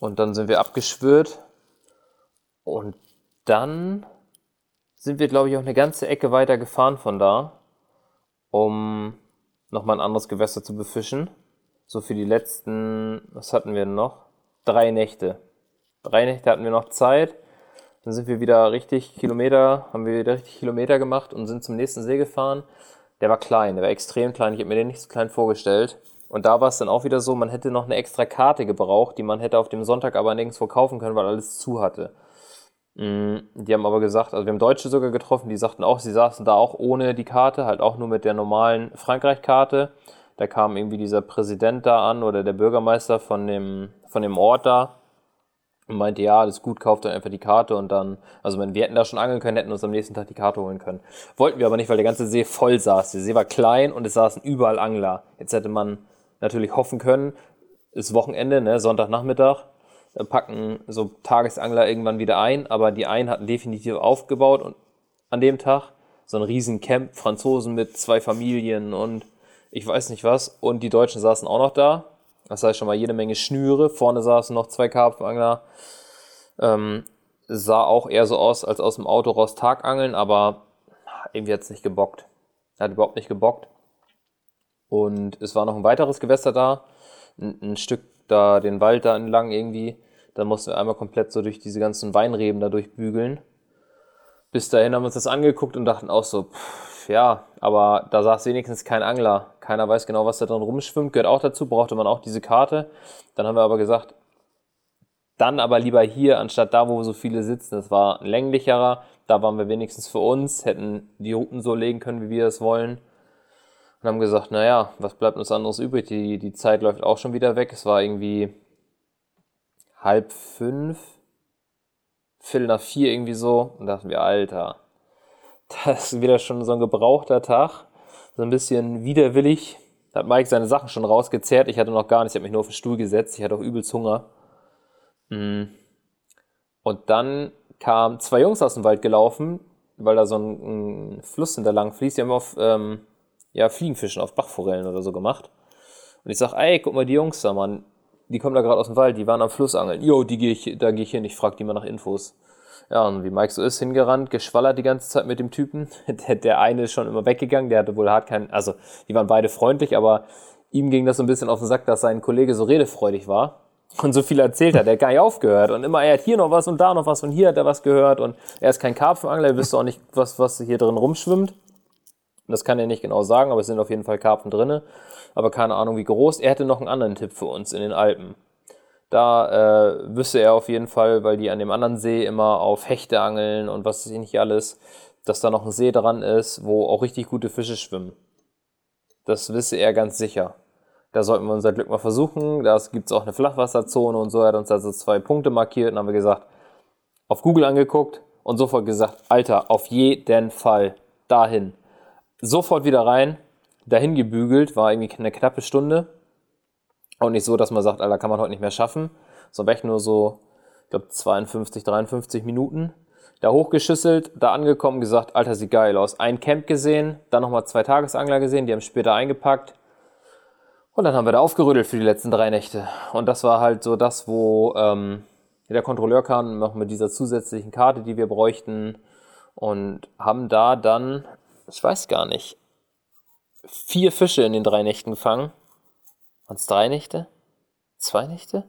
Und dann sind wir abgeschwört. Und dann sind wir, glaube ich, auch eine ganze Ecke weiter gefahren von da, um nochmal ein anderes Gewässer zu befischen. So für die letzten, was hatten wir denn noch? Drei Nächte. Drei Nächte hatten wir noch Zeit. Dann sind wir wieder richtig Kilometer, haben wir wieder richtig Kilometer gemacht und sind zum nächsten See gefahren. Der war klein, der war extrem klein. Ich habe mir den nicht so klein vorgestellt. Und da war es dann auch wieder so, man hätte noch eine extra Karte gebraucht, die man hätte auf dem Sonntag aber nirgendwo kaufen können, weil alles zu hatte. Mm, die haben aber gesagt, also wir haben Deutsche sogar getroffen, die sagten auch, sie saßen da auch ohne die Karte, halt auch nur mit der normalen Frankreich-Karte. Da kam irgendwie dieser Präsident da an oder der Bürgermeister von dem, von dem Ort da und meinte, ja, alles gut, kauft dann einfach die Karte und dann, also wir hätten da schon angeln können, hätten uns am nächsten Tag die Karte holen können. Wollten wir aber nicht, weil der ganze See voll saß. Der See war klein und es saßen überall Angler. Jetzt hätte man natürlich hoffen können, ist Wochenende, ne, Sonntagnachmittag, dann packen so Tagesangler irgendwann wieder ein, aber die einen hatten definitiv aufgebaut und an dem Tag so ein riesen Camp, Franzosen mit zwei Familien und ich weiß nicht was und die Deutschen saßen auch noch da das heißt schon mal jede Menge Schnüre. Vorne saßen noch zwei Karpfenangler. Ähm, sah auch eher so aus, als aus dem Auto raus Tagangeln, aber irgendwie hat es nicht gebockt. Hat überhaupt nicht gebockt. Und es war noch ein weiteres Gewässer da. Ein, ein Stück da, den Wald da entlang irgendwie. Da mussten wir einmal komplett so durch diese ganzen Weinreben da durchbügeln. Bis dahin haben wir uns das angeguckt und dachten auch so, pff, ja, aber da saß wenigstens kein Angler. Keiner weiß genau, was da drin rumschwimmt. Gehört auch dazu, brauchte man auch diese Karte. Dann haben wir aber gesagt, dann aber lieber hier, anstatt da, wo so viele sitzen. Das war ein länglicherer. Da waren wir wenigstens für uns, hätten die Routen so legen können, wie wir es wollen. Und haben gesagt, naja, was bleibt uns anderes übrig? Die, die Zeit läuft auch schon wieder weg. Es war irgendwie halb fünf Viertel nach vier irgendwie so. Und dachten wir, Alter, *laughs* Das ist wieder schon so ein gebrauchter Tag. So ein bisschen widerwillig. Da hat Mike seine Sachen schon rausgezerrt. Ich hatte noch gar nichts. Ich habe mich nur auf den Stuhl gesetzt. Ich hatte auch übelst Hunger. Mm. Und dann kamen zwei Jungs aus dem Wald gelaufen, weil da so ein, ein Fluss hinterlang fließt. Die haben auf ähm, ja, Fliegenfischen, auf Bachforellen oder so gemacht. Und ich sag, ey, guck mal die Jungs da, Mann. Die kommen da gerade aus dem Wald, die waren am Fluss angeln. Jo, die gehe ich, da gehe ich hin, ich frag die mal nach Infos. Ja, und wie Mike so ist, hingerannt, geschwallert die ganze Zeit mit dem Typen. *laughs* Der, der eine ist schon immer weggegangen, der hatte wohl hart keinen, also die waren beide freundlich, aber ihm ging das so ein bisschen auf den Sack, dass sein Kollege so redefreudig war und so viel erzählt hat. Er hat gar nicht aufgehört. Und immer, er hat hier noch was und da noch was und hier hat er was gehört. Und er ist kein Karpfenangler, er wüsste auch nicht, was, was hier drin rumschwimmt. Das kann er nicht genau sagen, aber es sind auf jeden Fall Karpfen drinne. Aber keine Ahnung, wie groß. Er hätte noch einen anderen Tipp für uns in den Alpen. Da äh, wüsste er auf jeden Fall, weil die an dem anderen See immer auf Hechte angeln und was ich nicht alles, dass da noch ein See dran ist, wo auch richtig gute Fische schwimmen. Das wisse er ganz sicher. Da sollten wir unser Glück mal versuchen. Da gibt es auch eine Flachwasserzone und so. Er hat uns also zwei Punkte markiert und haben wir gesagt, auf Google angeguckt und sofort gesagt, Alter, auf jeden Fall dahin. Sofort wieder rein, dahin gebügelt, war irgendwie eine knappe Stunde. Auch nicht so, dass man sagt, Alter, kann man heute nicht mehr schaffen. So weg nur so, ich glaube, 52, 53 Minuten. Da hochgeschüsselt, da angekommen, gesagt, Alter, sieht geil aus. Ein Camp gesehen, dann nochmal zwei Tagesangler gesehen, die haben später eingepackt. Und dann haben wir da aufgerüttelt für die letzten drei Nächte. Und das war halt so das, wo ähm, der Kontrolleur kam, noch mit dieser zusätzlichen Karte, die wir bräuchten. Und haben da dann, ich weiß gar nicht, vier Fische in den drei Nächten gefangen. Waren es drei Nächte? Zwei Nächte?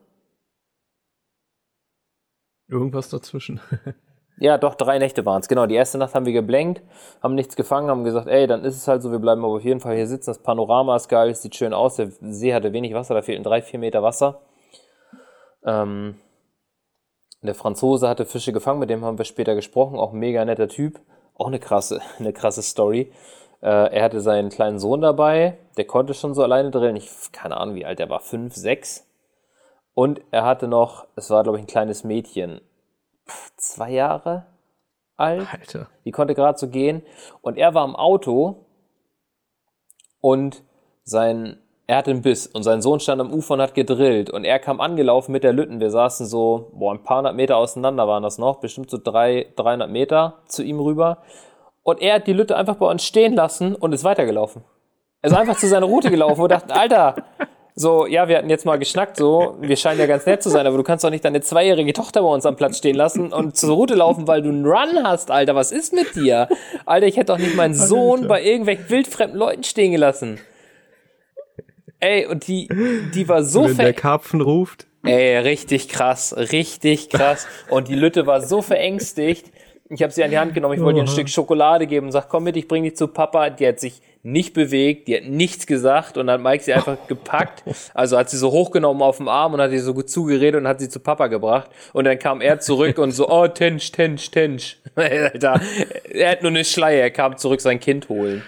Irgendwas dazwischen. *laughs* ja, doch, drei Nächte waren es. Genau, die erste Nacht haben wir geblenkt, haben nichts gefangen, haben gesagt, ey, dann ist es halt so, wir bleiben aber auf jeden Fall hier sitzen. Das Panorama ist geil, es sieht schön aus. Der See hatte wenig Wasser, da fehlten drei, vier Meter Wasser. Ähm, der Franzose hatte Fische gefangen, mit dem haben wir später gesprochen, auch ein mega netter Typ. Auch eine krasse, *laughs* eine krasse Story. Äh, er hatte seinen kleinen Sohn dabei, der konnte schon so alleine drillen. Ich keine Ahnung, wie alt er war, fünf, sechs. Und er hatte noch, es war glaube ich ein kleines Mädchen, zwei Jahre alt. Alter. Die konnte gerade so gehen. Und er war im Auto und sein, er hatte einen Biss und sein Sohn stand am Ufer und hat gedrillt. Und er kam angelaufen mit der Lütten. Wir saßen so, boah, ein paar hundert Meter auseinander waren das noch, bestimmt so drei, 300 Meter zu ihm rüber. Und er hat die Lütte einfach bei uns stehen lassen und ist weitergelaufen. Er ist einfach zu seiner Route gelaufen und dachte, Alter, so, ja, wir hatten jetzt mal geschnackt, so, wir scheinen ja ganz nett zu sein, aber du kannst doch nicht deine zweijährige Tochter bei uns am Platz stehen lassen und zur Route laufen, weil du einen Run hast, Alter. Was ist mit dir? Alter, ich hätte doch nicht meinen Sohn bei irgendwelchen wildfremden Leuten stehen gelassen. Ey, und die, die war so Wenn der Karpfen ruft. Ey, richtig krass, richtig krass. Und die Lütte war so verängstigt, ich habe sie an die Hand genommen, ich wollte ihr ein Stück Schokolade geben und sag, komm mit, ich bring dich zu Papa. Die hat sich nicht bewegt, die hat nichts gesagt und dann hat Mike sie einfach *laughs* gepackt. Also hat sie so hochgenommen auf dem Arm und hat sie so gut zugeredet und hat sie zu Papa gebracht. Und dann kam er zurück und so, oh, Tensch, Tensch, Tensch. *laughs* Alter, er hat nur eine Schleier, er kam zurück sein Kind holen.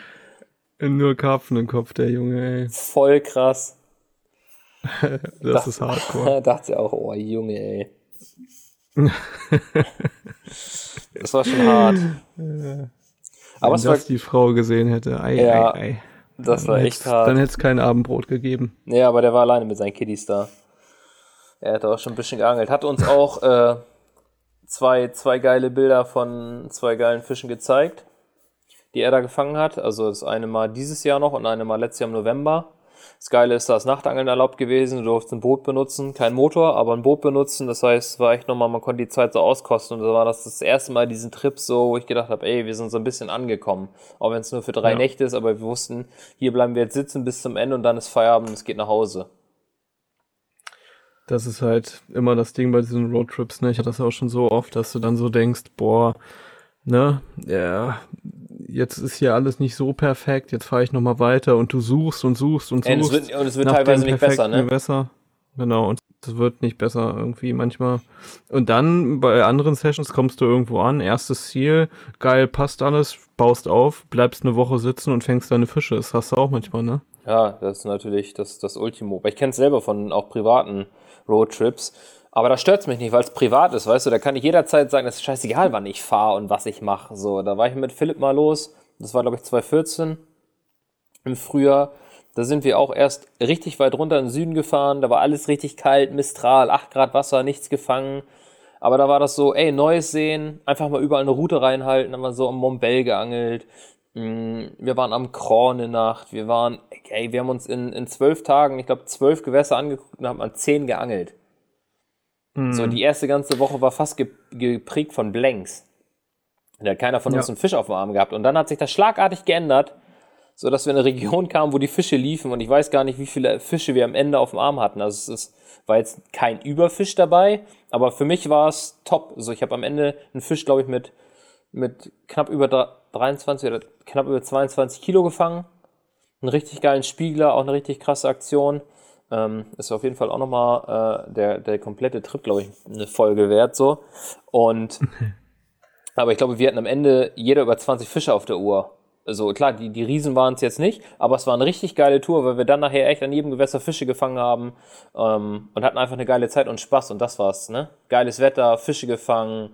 Nur Karpfen im Kopf, der Junge, ey. Voll krass. *laughs* das Dach, ist hardcore. dachte sie auch, oh, Junge, ey. Das war schon hart. Wenn Aber das war, die Frau gesehen hätte, ei, ja, ei, ei. Das war echt hart. Dann hätte es kein Abendbrot gegeben. Ja, aber der war alleine mit seinen Kiddies da. Er hat auch schon ein bisschen geangelt. Hat uns auch äh, zwei, zwei geile Bilder von zwei geilen Fischen gezeigt, die er da gefangen hat. Also das eine Mal dieses Jahr noch und eine Mal letztes Jahr im November. Das Geile ist, da ist Nachtangeln erlaubt gewesen. Du durfst ein Boot benutzen, kein Motor, aber ein Boot benutzen. Das heißt, war echt nochmal, man konnte die Zeit so auskosten. Und da war das das erste Mal diesen Trip so, wo ich gedacht habe, ey, wir sind so ein bisschen angekommen. Auch wenn es nur für drei ja. Nächte ist, aber wir wussten, hier bleiben wir jetzt sitzen bis zum Ende und dann ist Feierabend und es geht nach Hause. Das ist halt immer das Ding bei diesen Roadtrips, ne? Ich hatte das auch schon so oft, dass du dann so denkst, boah, ne, ja, jetzt ist hier alles nicht so perfekt, jetzt fahre ich nochmal weiter und du suchst und suchst und suchst. Und es wird, und es wird teilweise nicht besser, ne? Besser. Genau, und es wird nicht besser irgendwie manchmal. Und dann bei anderen Sessions kommst du irgendwo an, erstes Ziel, geil, passt alles, baust auf, bleibst eine Woche sitzen und fängst deine Fische. Das hast du auch manchmal, ne? Ja, das ist natürlich das, das Ultimo. Weil ich kenne es selber von auch privaten Roadtrips Aber da stört es mich nicht, weil es privat ist, weißt du, da kann ich jederzeit sagen, es ist scheißegal, wann ich fahre und was ich mache. So, da war ich mit Philipp mal los, das war glaube ich 2014 im Frühjahr. Da sind wir auch erst richtig weit runter in den Süden gefahren, da war alles richtig kalt, Mistral, 8 Grad Wasser, nichts gefangen. Aber da war das so, ey, neues sehen, einfach mal überall eine Route reinhalten, haben wir so am Montbell geangelt. Mm, wir waren am Kron eine Nacht, wir waren, ey, wir haben uns in, in zwölf Tagen, ich glaube, zwölf Gewässer angeguckt und haben an zehn geangelt. Mhm. So, die erste ganze Woche war fast geprägt von Blanks. Da hat keiner von uns ja. einen Fisch auf dem Arm gehabt. Und dann hat sich das schlagartig geändert, sodass wir in eine Region kamen, wo die Fische liefen. Und ich weiß gar nicht, wie viele Fische wir am Ende auf dem Arm hatten. Also es ist, war jetzt kein Überfisch dabei, aber für mich war es top. Also ich habe am Ende einen Fisch, glaube ich, mit, mit knapp über 23 oder knapp über 22 Kilo gefangen. Einen richtig geilen Spiegler, auch eine richtig krasse Aktion. Ähm, ist auf jeden Fall auch nochmal äh, der, der komplette Trip, glaube ich, eine Folge wert. So. Und *laughs* aber ich glaube, wir hatten am Ende jeder über 20 Fische auf der Uhr. Also klar, die, die Riesen waren es jetzt nicht, aber es war eine richtig geile Tour, weil wir dann nachher echt an jedem Gewässer Fische gefangen haben ähm, und hatten einfach eine geile Zeit und Spaß und das war's, ne? Geiles Wetter, Fische gefangen,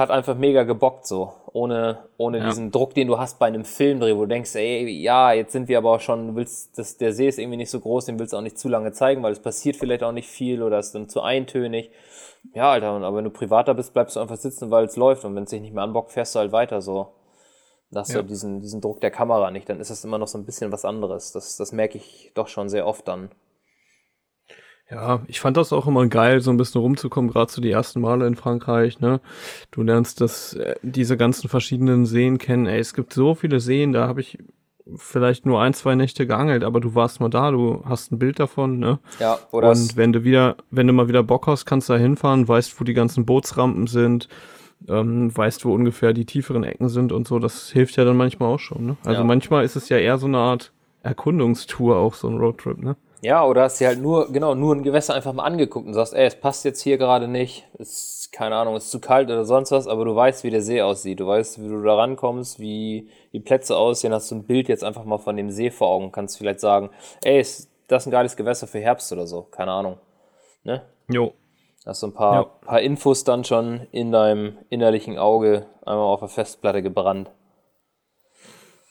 hat einfach mega gebockt so, ohne, ohne ja. diesen Druck, den du hast bei einem Filmdreh, wo du denkst, ey, ja, jetzt sind wir aber auch schon, du willst, das, der See ist irgendwie nicht so groß, den willst du auch nicht zu lange zeigen, weil es passiert vielleicht auch nicht viel oder ist dann zu eintönig. Ja, Alter, aber wenn du privater bist, bleibst du einfach sitzen, weil es läuft und wenn es sich nicht mehr anbockt, fährst du halt weiter so. Da hast ja. du diesen, diesen Druck der Kamera nicht, dann ist das immer noch so ein bisschen was anderes. Das, das merke ich doch schon sehr oft dann. Ja, ich fand das auch immer geil, so ein bisschen rumzukommen, gerade zu die ersten Male in Frankreich, ne? Du lernst das, äh, diese ganzen verschiedenen Seen kennen. Ey, es gibt so viele Seen, da habe ich vielleicht nur ein, zwei Nächte geangelt, aber du warst mal da, du hast ein Bild davon, ne? Ja, oder? Und wenn du wieder, wenn du mal wieder Bock hast, kannst du da hinfahren, weißt, wo die ganzen Bootsrampen sind, ähm, weißt, wo ungefähr die tieferen Ecken sind und so. Das hilft ja dann manchmal auch schon, ne? Also ja. manchmal ist es ja eher so eine Art Erkundungstour, auch so ein Roadtrip, ne? Ja, oder hast dir halt nur, genau, nur ein Gewässer einfach mal angeguckt und sagst, ey, es passt jetzt hier gerade nicht, ist, keine Ahnung, ist zu kalt oder sonst was, aber du weißt, wie der See aussieht, du weißt, wie du da rankommst, wie die Plätze aussehen, hast du ein Bild jetzt einfach mal von dem See vor Augen, kannst vielleicht sagen, ey, ist das ein geiles Gewässer für Herbst oder so, keine Ahnung, ne? Jo. Hast du ein paar, paar Infos dann schon in deinem innerlichen Auge einmal auf der Festplatte gebrannt.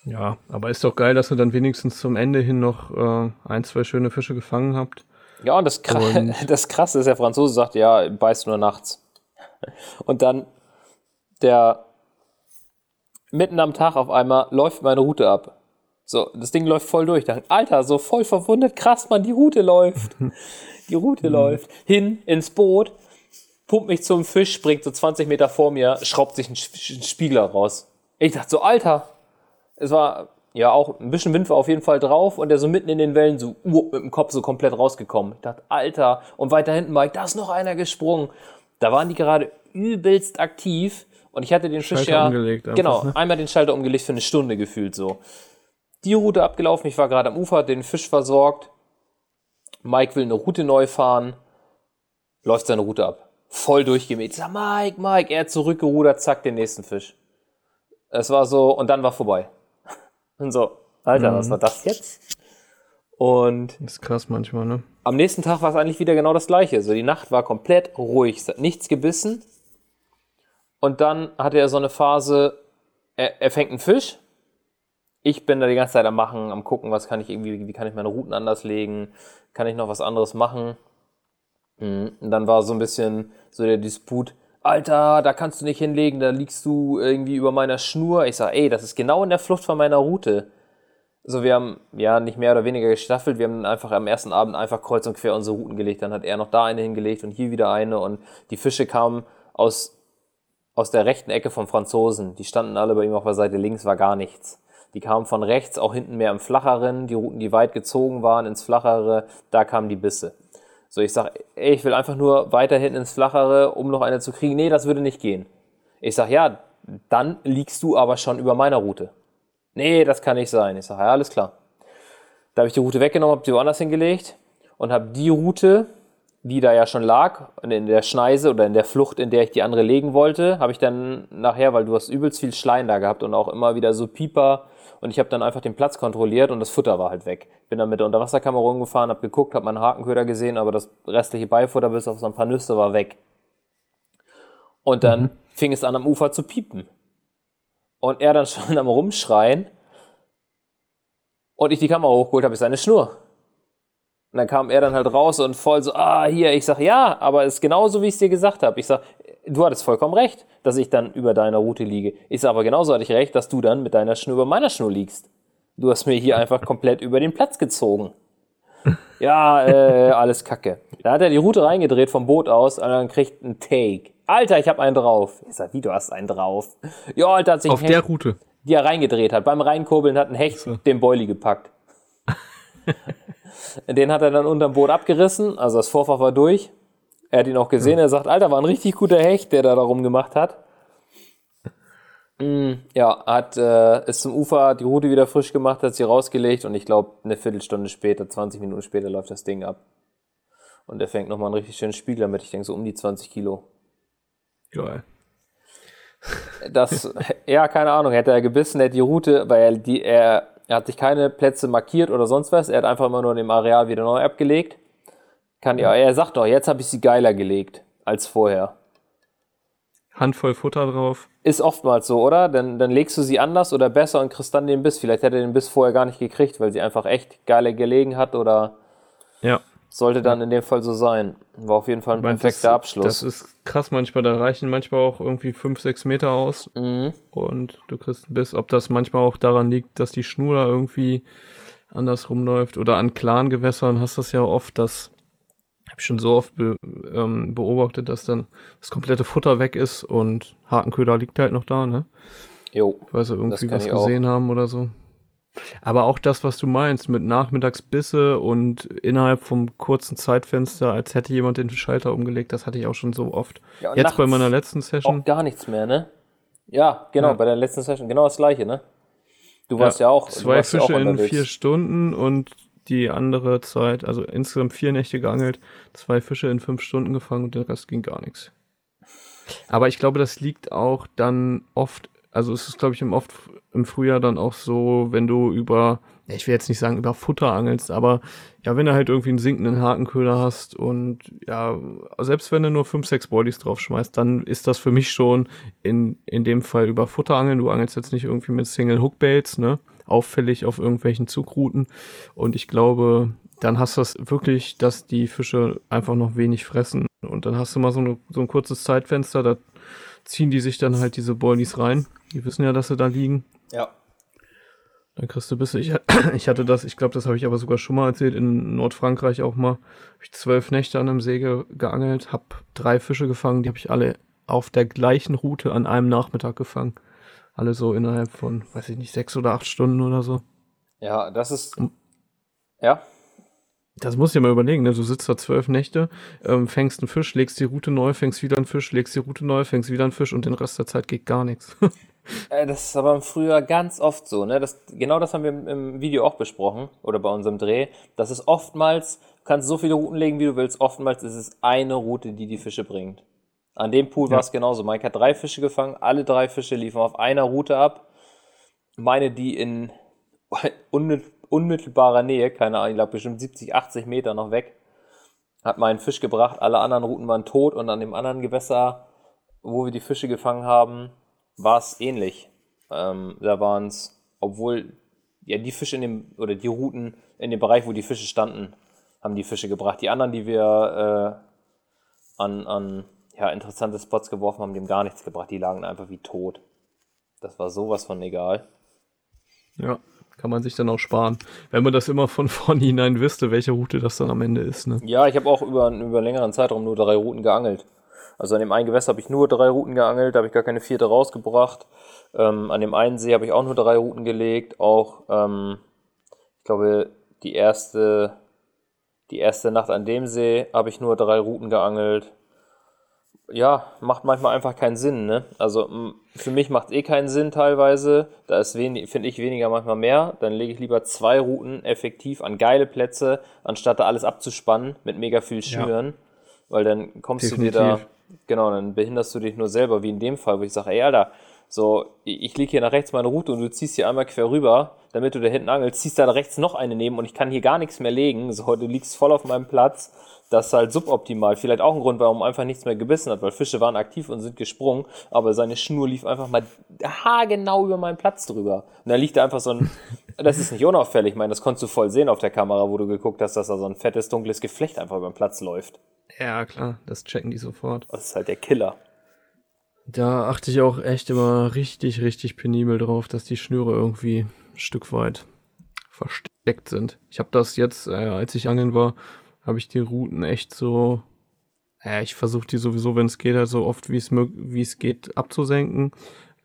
Ja, aber ist doch geil, dass ihr dann wenigstens zum Ende hin noch äh, ein, zwei schöne Fische gefangen habt. Ja, und das, Kr und *laughs* das Krasse ist, der Franzose sagt, ja, beißt nur nachts. Und dann der mitten am Tag auf einmal läuft meine Route ab. So, das Ding läuft voll durch. Dann, Alter, so voll verwundet, krass, man, die Route läuft. *laughs* Die Route mhm. läuft. Hin ins Boot, pumpt mich zum Fisch, springt so 20 Meter vor mir, schraubt sich einen Spiegler raus. Ich dachte so, Alter, es war ja auch ein bisschen Wind war auf jeden Fall drauf und der so mitten in den Wellen so uh, mit dem Kopf so komplett rausgekommen. Ich dachte, Alter, und weiter hinten Mike, da ist noch einer gesprungen. Da waren die gerade übelst aktiv und ich hatte den Fisch ja einfach, genau ne? einmal den Schalter umgelegt für eine Stunde gefühlt so. Die Route abgelaufen, ich war gerade am Ufer, den Fisch versorgt. Mike will eine Route neu fahren, läuft seine Route ab. Voll durchgemäht. Ich sag, Mike, Mike, er hat zurückgerudert, zack, den nächsten Fisch. Es war so, und dann war vorbei. Und so, Alter, mhm. was war das jetzt? Und. Das ist krass manchmal, ne? Am nächsten Tag war es eigentlich wieder genau das gleiche. So, die Nacht war komplett ruhig, es hat nichts gebissen. Und dann hatte er so eine Phase, er, er fängt einen Fisch. Ich bin da die ganze Zeit am Machen, am gucken, was kann ich irgendwie, wie kann ich meine Routen anders legen, kann ich noch was anderes machen. Mhm. Und dann war so ein bisschen so der Disput, Alter, da kannst du nicht hinlegen, da liegst du irgendwie über meiner Schnur. Ich sag, ey, das ist genau in der Flucht von meiner Route. So, wir haben ja nicht mehr oder weniger gestaffelt, wir haben einfach am ersten Abend einfach kreuz und quer unsere Routen gelegt. Dann hat er noch da eine hingelegt und hier wieder eine und die Fische kamen aus, aus der rechten Ecke vom Franzosen. Die standen alle bei ihm auf der Seite links, war gar nichts. Die kamen von rechts, auch hinten mehr im Flacheren. Die Routen, die weit gezogen waren ins Flachere, da kamen die Bisse. So, ich sag, ey, ich will einfach nur weiterhin ins Flachere, um noch eine zu kriegen. Nee, das würde nicht gehen. Ich sag, ja, dann liegst du aber schon über meiner Route. Nee, das kann nicht sein. Ich sag, ja, alles klar. Da habe ich die Route weggenommen, habe die woanders hingelegt und habe die Route die da ja schon lag, in der Schneise oder in der Flucht, in der ich die andere legen wollte, habe ich dann nachher, weil du hast übelst viel Schleim da gehabt und auch immer wieder so Pieper und ich habe dann einfach den Platz kontrolliert und das Futter war halt weg. Bin dann mit der Unterwasserkamera rumgefahren, habe geguckt, habe meinen Hakenköder gesehen, aber das restliche Beifutter bis auf so ein paar Nüsse war weg. Und dann mhm. fing es an am Ufer zu piepen. Und er dann *laughs* schon am Rumschreien. Und ich die Kamera hochgeholt habe, ist seine Schnur. Und dann kam er dann halt raus und voll so, ah, hier, ich sag, ja, aber es ist genauso, wie ich es dir gesagt habe. Ich sag, du hattest vollkommen recht, dass ich dann über deiner Route liege. Ich sag aber genauso hatte ich recht, dass du dann mit deiner Schnur über meiner Schnur liegst. Du hast mir hier einfach komplett über den Platz gezogen. *laughs* Ja, äh, alles kacke. Da hat er die Route reingedreht vom Boot aus und dann kriegt ein Take. Alter, ich hab einen drauf. Ich sag, wie, du hast einen drauf? Ja, Alter, hat sich Auf der Route? Die er reingedreht hat. Beim Reinkurbeln hat ein Hecht so. den Boilie gepackt. *laughs* Den hat er dann unterm Boot abgerissen, also das Vorfach war durch. Er hat ihn auch gesehen, er sagt, Alter, war ein richtig guter Hecht, der da darum gemacht hat. Mm, ja, hat, äh, ist zum Ufer, die Route wieder frisch gemacht, hat sie rausgelegt und ich glaube, eine Viertelstunde später, 20 Minuten später läuft das Ding ab. Und er fängt nochmal einen richtig schönen Spiegel mit, ich denke so um die 20 Kilo. Geil. Das, ja, keine Ahnung, hätte er gebissen, hätte die Route, weil er, die, er er hat sich keine Plätze markiert oder sonst was. Er hat einfach immer nur in dem Areal wieder neu abgelegt. Kann ja, er sagt doch, jetzt habe ich sie geiler gelegt als vorher. Handvoll Futter drauf. Ist oftmals so, oder? Dann, dann legst du sie anders oder besser und kriegst dann den Biss. Vielleicht hätte er den Biss vorher gar nicht gekriegt, weil sie einfach echt geile gelegen hat oder. Ja. Sollte dann in dem Fall so sein. War auf jeden Fall ein perfekter das, Abschluss. Das ist krass manchmal. Da reichen manchmal auch irgendwie 5, 6 Meter aus. Mhm. Und du kriegst einen Biss. Ob das manchmal auch daran liegt, dass die Schnur da irgendwie anders rumläuft. Oder an klaren Gewässern hast du das ja oft, dass ich schon so oft be, ähm, beobachtet, dass dann das komplette Futter weg ist und Hakenköder liegt halt noch da, ne? Jo. Weil sie irgendwie was gesehen auch. haben oder so. Aber auch das, was du meinst, mit Nachmittagsbisse und innerhalb vom kurzen Zeitfenster, als hätte jemand den Schalter umgelegt, das hatte ich auch schon so oft. Ja, Jetzt bei meiner letzten Session. Auch gar nichts mehr, ne? Ja, genau, ja. bei der letzten Session, genau das gleiche, ne? Du warst ja, ja auch. Zwei Fische in vier Stunden und die andere Zeit, also insgesamt vier Nächte geangelt, zwei Fische in fünf Stunden gefangen und der Rest ging gar nichts. Aber ich glaube, das liegt auch dann oft also es ist, glaube ich, im oft im Frühjahr dann auch so, wenn du über, ich will jetzt nicht sagen über Futter angelst, aber ja, wenn du halt irgendwie einen sinkenden Hakenköder hast und ja, selbst wenn du nur fünf, sechs Bodies drauf schmeißt, dann ist das für mich schon in, in dem Fall über Futter angeln. Du angelst jetzt nicht irgendwie mit Single Hookbaits, ne? Auffällig auf irgendwelchen Zugrouten. Und ich glaube, dann hast du das wirklich, dass die Fische einfach noch wenig fressen. Und dann hast du mal so, eine, so ein kurzes Zeitfenster, da ziehen die sich dann halt diese Boilies rein. Die wissen ja, dass sie da liegen. Ja. Dann kriegst du bis ich, *clears throat* ich hatte das, ich glaube, das habe ich aber sogar schon mal erzählt, in Nordfrankreich auch mal. Habe ich zwölf Nächte an einem See ge geangelt, habe drei Fische gefangen, die habe ich alle auf der gleichen Route an einem Nachmittag gefangen. Alle so innerhalb von, weiß ich nicht, sechs oder acht Stunden oder so. Ja, das ist. Ja. Das musst du dir mal überlegen, ne? Du sitzt da zwölf Nächte, ähm, fängst einen Fisch, legst die Route neu, fängst wieder einen Fisch, legst die Route neu, fängst wieder einen Fisch und den Rest der Zeit geht gar nichts. *laughs* Äh, das ist aber im Frühjahr ganz oft so, ne? Das, genau das haben wir im Video auch besprochen oder bei unserem Dreh. Das ist oftmals, du kannst so viele Routen legen, wie du willst, oftmals ist es eine Route, die die Fische bringt. An dem Pool ja. war es genauso. Mike hat drei Fische gefangen, alle drei Fische liefen auf einer Route ab. Meine, die in *laughs* unmittelbarer Nähe, keine Ahnung, ich glaube bestimmt 70, 80 Meter noch weg, hat meinen Fisch gebracht. Alle anderen Routen waren tot und an dem anderen Gewässer, wo wir die Fische gefangen haben, war es ähnlich. Ähm, da waren es, obwohl ja die Fische in dem oder die Routen in dem Bereich, wo die Fische standen, haben die Fische gebracht. Die anderen, die wir äh, an, an ja, interessante Spots geworfen haben, haben gar nichts gebracht. Die lagen einfach wie tot. Das war sowas von egal. Ja. Kann man sich dann auch sparen. Wenn man das immer von *laughs* vornherein wüsste, welche Route das dann am Ende ist. Ne? Ja, ich habe auch über, über einen längeren Zeitraum nur drei Routen geangelt. Also an dem einen Gewässer habe ich nur drei Routen geangelt, da habe ich gar keine vierte rausgebracht. Ähm, an dem einen See habe ich auch nur drei Routen gelegt. Auch, ähm, ich glaube, die erste, die erste Nacht an dem See habe ich nur drei Routen geangelt ja, macht manchmal einfach keinen Sinn. Ne? Also für mich macht es eh keinen Sinn teilweise. Da ist finde ich weniger manchmal mehr. Dann lege ich lieber zwei Routen effektiv an geile Plätze, anstatt da alles abzuspannen mit mega viel Schnüren. Ja. Weil dann kommst Definitiv. du dir da, genau, dann behinderst du dich nur selber, wie in dem Fall, wo ich sage, ey, Alter, so, ich liege hier nach rechts meine Route und du ziehst hier einmal quer rüber, damit du da hinten angelst, ziehst da rechts noch eine neben und ich kann hier gar nichts mehr legen. So, du liegst voll auf meinem Platz. Das ist halt suboptimal. Vielleicht auch ein Grund, warum einfach nichts mehr gebissen hat, weil Fische waren aktiv und sind gesprungen, aber seine Schnur lief einfach mal haargenau über meinen Platz drüber. Und da liegt da einfach so ein, *laughs* das ist nicht unauffällig, ich meine, das konntest du voll sehen auf der Kamera, wo du geguckt hast, dass da so ein fettes, dunkles Geflecht einfach über den Platz läuft. Ja, klar, das checken die sofort. Das ist halt der Killer. Da achte ich auch echt immer richtig, richtig penibel drauf, dass die Schnüre irgendwie Stück weit versteckt sind. Ich habe das jetzt, äh, als ich angeln war, habe ich die Routen echt so, äh, ich versuche die sowieso, wenn es geht, halt so oft wie es geht abzusenken.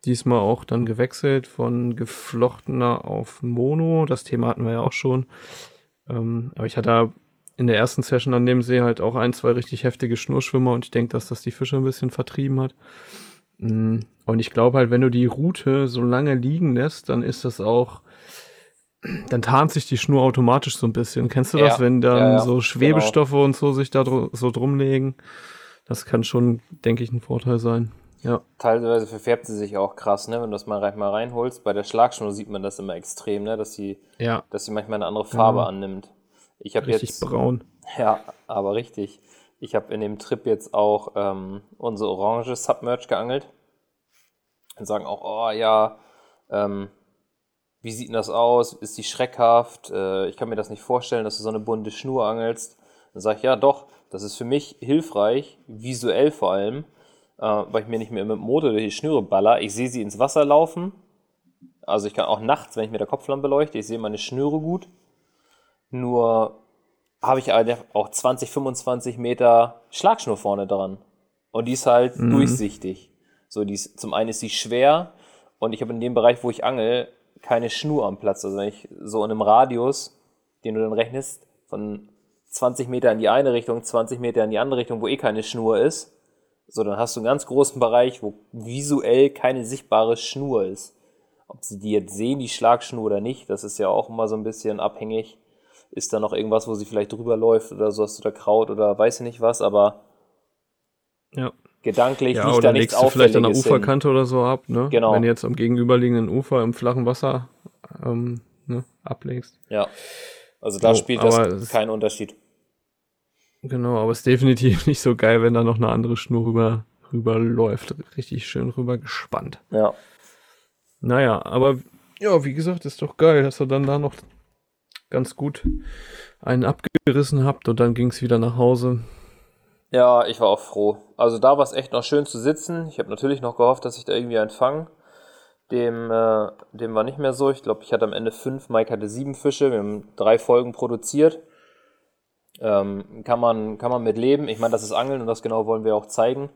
Diesmal auch dann gewechselt von geflochtener auf Mono. Das Thema hatten wir ja auch schon. Ähm, aber ich hatte in der ersten Session an dem See halt auch ein, zwei richtig heftige Schnurschwimmer und ich denke, dass das die Fische ein bisschen vertrieben hat. Mm, und ich glaube halt, wenn du die Route so lange liegen lässt, dann ist das auch, dann tarnt sich die Schnur automatisch so ein bisschen. Kennst du das, ja. wenn dann ja, ja. so Schwebestoffe genau. und so sich da dr so drumlegen? Das kann schon, denke ich, ein Vorteil sein. Ja. Teilweise verfärbt sie sich auch krass, ne? Wenn du das mal, mal reinholst. Bei der Schlagschnur sieht man das immer extrem, ne? Dass sie, ja. dass sie manchmal eine andere Farbe genau. annimmt. Ich habe jetzt braun. Ja, aber richtig. Ich habe in dem Trip jetzt auch ähm, unsere orange Submerge geangelt. Und sagen auch, oh ja, ähm, wie sieht denn das aus? Ist die schreckhaft? Äh, ich kann mir das nicht vorstellen, dass du so eine bunte Schnur angelst. Dann sage ich, ja doch, das ist für mich hilfreich, visuell vor allem, äh, weil ich mir nicht mehr mit dem Motor durch die Schnüre baller. Ich sehe sie ins Wasser laufen. Also ich kann auch nachts, wenn ich mir der Kopflampe beleuchte, ich sehe meine Schnüre gut. Nur habe ich auch 20, 25 Meter Schlagschnur vorne dran. Und die ist halt mhm. durchsichtig. So, die ist, zum einen ist sie schwer und ich habe in dem Bereich, wo ich angel, keine Schnur am Platz. Also wenn ich so in einem Radius, den du dann rechnest, von 20 Meter in die eine Richtung, 20 Meter in die andere Richtung, wo eh keine Schnur ist, so, dann hast du einen ganz großen Bereich, wo visuell keine sichtbare Schnur ist. Ob sie die jetzt sehen, die Schlagschnur oder nicht, das ist ja auch immer so ein bisschen abhängig ist da noch irgendwas, wo sie vielleicht drüber läuft oder so hast du da Kraut oder weiß ich nicht was, aber ja. gedanklich ja, liegt da nichts du vielleicht an der Uferkante hin. oder so ab, ne? Genau. Wenn du jetzt am gegenüberliegenden Ufer im flachen Wasser ähm, ne, ablegst. Ja. Also da oh, spielt das keinen Unterschied. Genau, aber es ist definitiv nicht so geil, wenn da noch eine andere Schnur rüber, rüber läuft. Richtig schön rüber gespannt. Ja. Naja, aber ja, wie gesagt, ist doch geil, dass er dann da noch ganz gut einen abgerissen habt und dann ging es wieder nach Hause. Ja, ich war auch froh. Also da war es echt noch schön zu sitzen. Ich habe natürlich noch gehofft, dass ich da irgendwie einen fange. Dem, äh, dem war nicht mehr so. Ich glaube, ich hatte am Ende fünf, Mike hatte sieben Fische. Wir haben drei Folgen produziert. Ähm, kann, man, kann man mit leben. Ich meine, das ist Angeln und das genau wollen wir auch zeigen.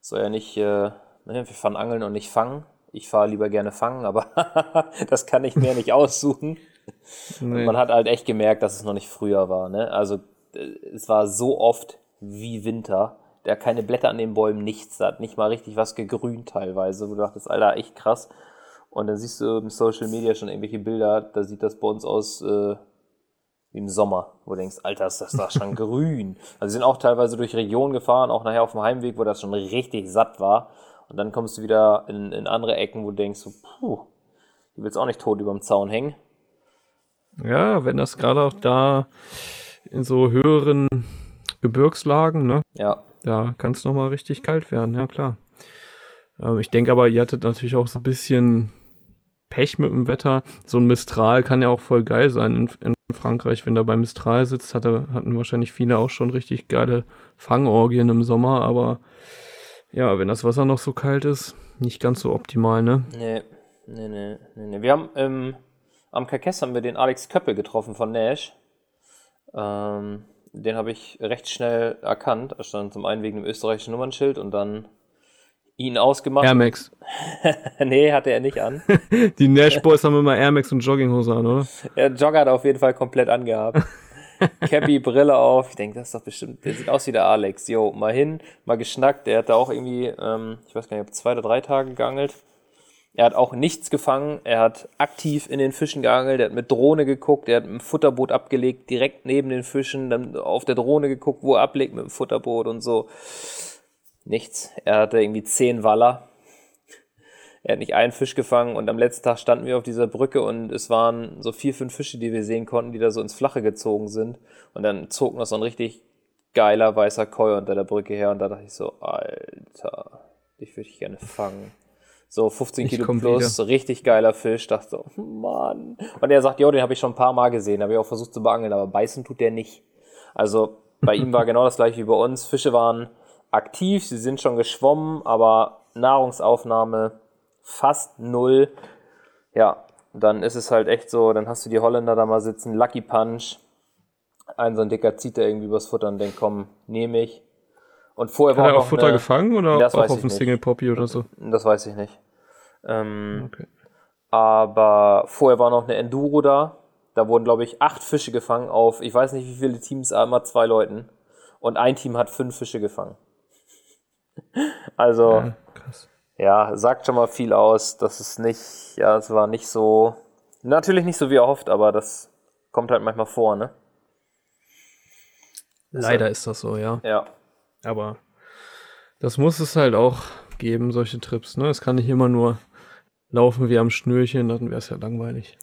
Soll ja nicht, äh, ne, wir fahren Angeln und nicht fangen. Ich fahre lieber gerne fangen, aber *laughs* das kann ich mir nicht aussuchen. Nee. Man hat halt echt gemerkt, dass es noch nicht früher war. Ne? Also äh, es war so oft wie Winter. Der keine Blätter an den Bäumen, nichts. Da hat nicht mal richtig was gegrünt teilweise. Wo du dachtest, Alter, echt krass. Und dann siehst du im Social Media schon irgendwelche Bilder, da sieht das bei uns aus äh, wie im Sommer, wo du denkst, Alter, ist das da schon *laughs* grün. Also sie sind auch teilweise durch Regionen gefahren, auch nachher auf dem Heimweg, wo das schon richtig satt war. Und dann kommst du wieder in, in andere Ecken, wo du denkst, so, puh, du willst auch nicht tot über dem Zaun hängen. Ja, wenn das gerade auch da in so höheren Gebirgslagen, ne? Ja. Da kann es nochmal richtig kalt werden, ja klar. Ähm, ich denke aber, ihr hattet natürlich auch so ein bisschen Pech mit dem Wetter. So ein Mistral kann ja auch voll geil sein in, in Frankreich. Wenn da bei Mistral sitzt, hatte, hatten wahrscheinlich viele auch schon richtig geile Fangorgien im Sommer, aber ja, wenn das Wasser noch so kalt ist, nicht ganz so optimal, ne? Nee, nee, nee, nee. nee. Wir haben ähm, am Karkess haben wir den Alex Köppel getroffen von Nash. Ähm, den habe ich recht schnell erkannt. Er stand zum einen wegen dem österreichischen Nummernschild und dann ihn ausgemacht. Air Max. *laughs* nee, hatte er nicht an. *laughs* Die Nash Boys haben immer Air Max und Jogginghose an, oder? Der Jogger hat auf jeden Fall komplett angehabt. *laughs* Cappy, Brille auf. Ich denke, das ist doch bestimmt, der sieht aus wie der Alex. Jo, mal hin, mal geschnackt. Der hat da auch irgendwie, ähm, ich weiß gar nicht, ob zwei oder drei Tage geangelt. Er hat auch nichts gefangen. Er hat aktiv in den Fischen geangelt. Er hat mit Drohne geguckt. Er hat ein Futterboot abgelegt, direkt neben den Fischen. Dann auf der Drohne geguckt, wo er ablegt mit dem Futterboot und so. Nichts. Er hatte irgendwie zehn Waller. Er hat nicht einen Fisch gefangen und am letzten Tag standen wir auf dieser Brücke und es waren so vier, fünf Fische, die wir sehen konnten, die da so ins Flache gezogen sind. Und dann zog noch so ein richtig geiler weißer Koi unter der Brücke her und da dachte ich so, Alter, dich würde ich gerne fangen. So 15 ich Kilo plus, so richtig geiler Fisch. Dachte so, Mann. Und er sagt, jo, den habe ich schon ein paar Mal gesehen, habe ich auch versucht zu beangeln, aber beißen tut der nicht. Also bei ihm war *laughs* genau das gleiche wie bei uns. Fische waren aktiv, sie sind schon geschwommen, aber Nahrungsaufnahme fast null. Ja, dann ist es halt echt so, dann hast du die Holländer da mal sitzen, Lucky Punch. Ein so ein Dicker zieht da irgendwie übers Futter und denkt, komm, nehme ich. Und vorher Hat war er auch Futter eine, gefangen oder das auch auf dem. Single Poppy oder so? Das weiß ich nicht. Ähm, Okay. Aber vorher war noch eine Enduro da. Da wurden, glaube ich, acht Fische gefangen auf, ich weiß nicht wie viele Teams, aber immer zwei Leuten. Und ein Team hat fünf Fische gefangen. *laughs* Also, Ja, ja, sagt schon mal viel aus. Das ist nicht, ja, es war nicht so, natürlich nicht so wie erhofft, aber das kommt halt manchmal vor, ne? Leider ist das so, ja. Ja. Aber das muss es halt auch geben, solche Trips. Ne? Es kann nicht immer nur laufen wie am Schnürchen, dann wäre es ja langweilig.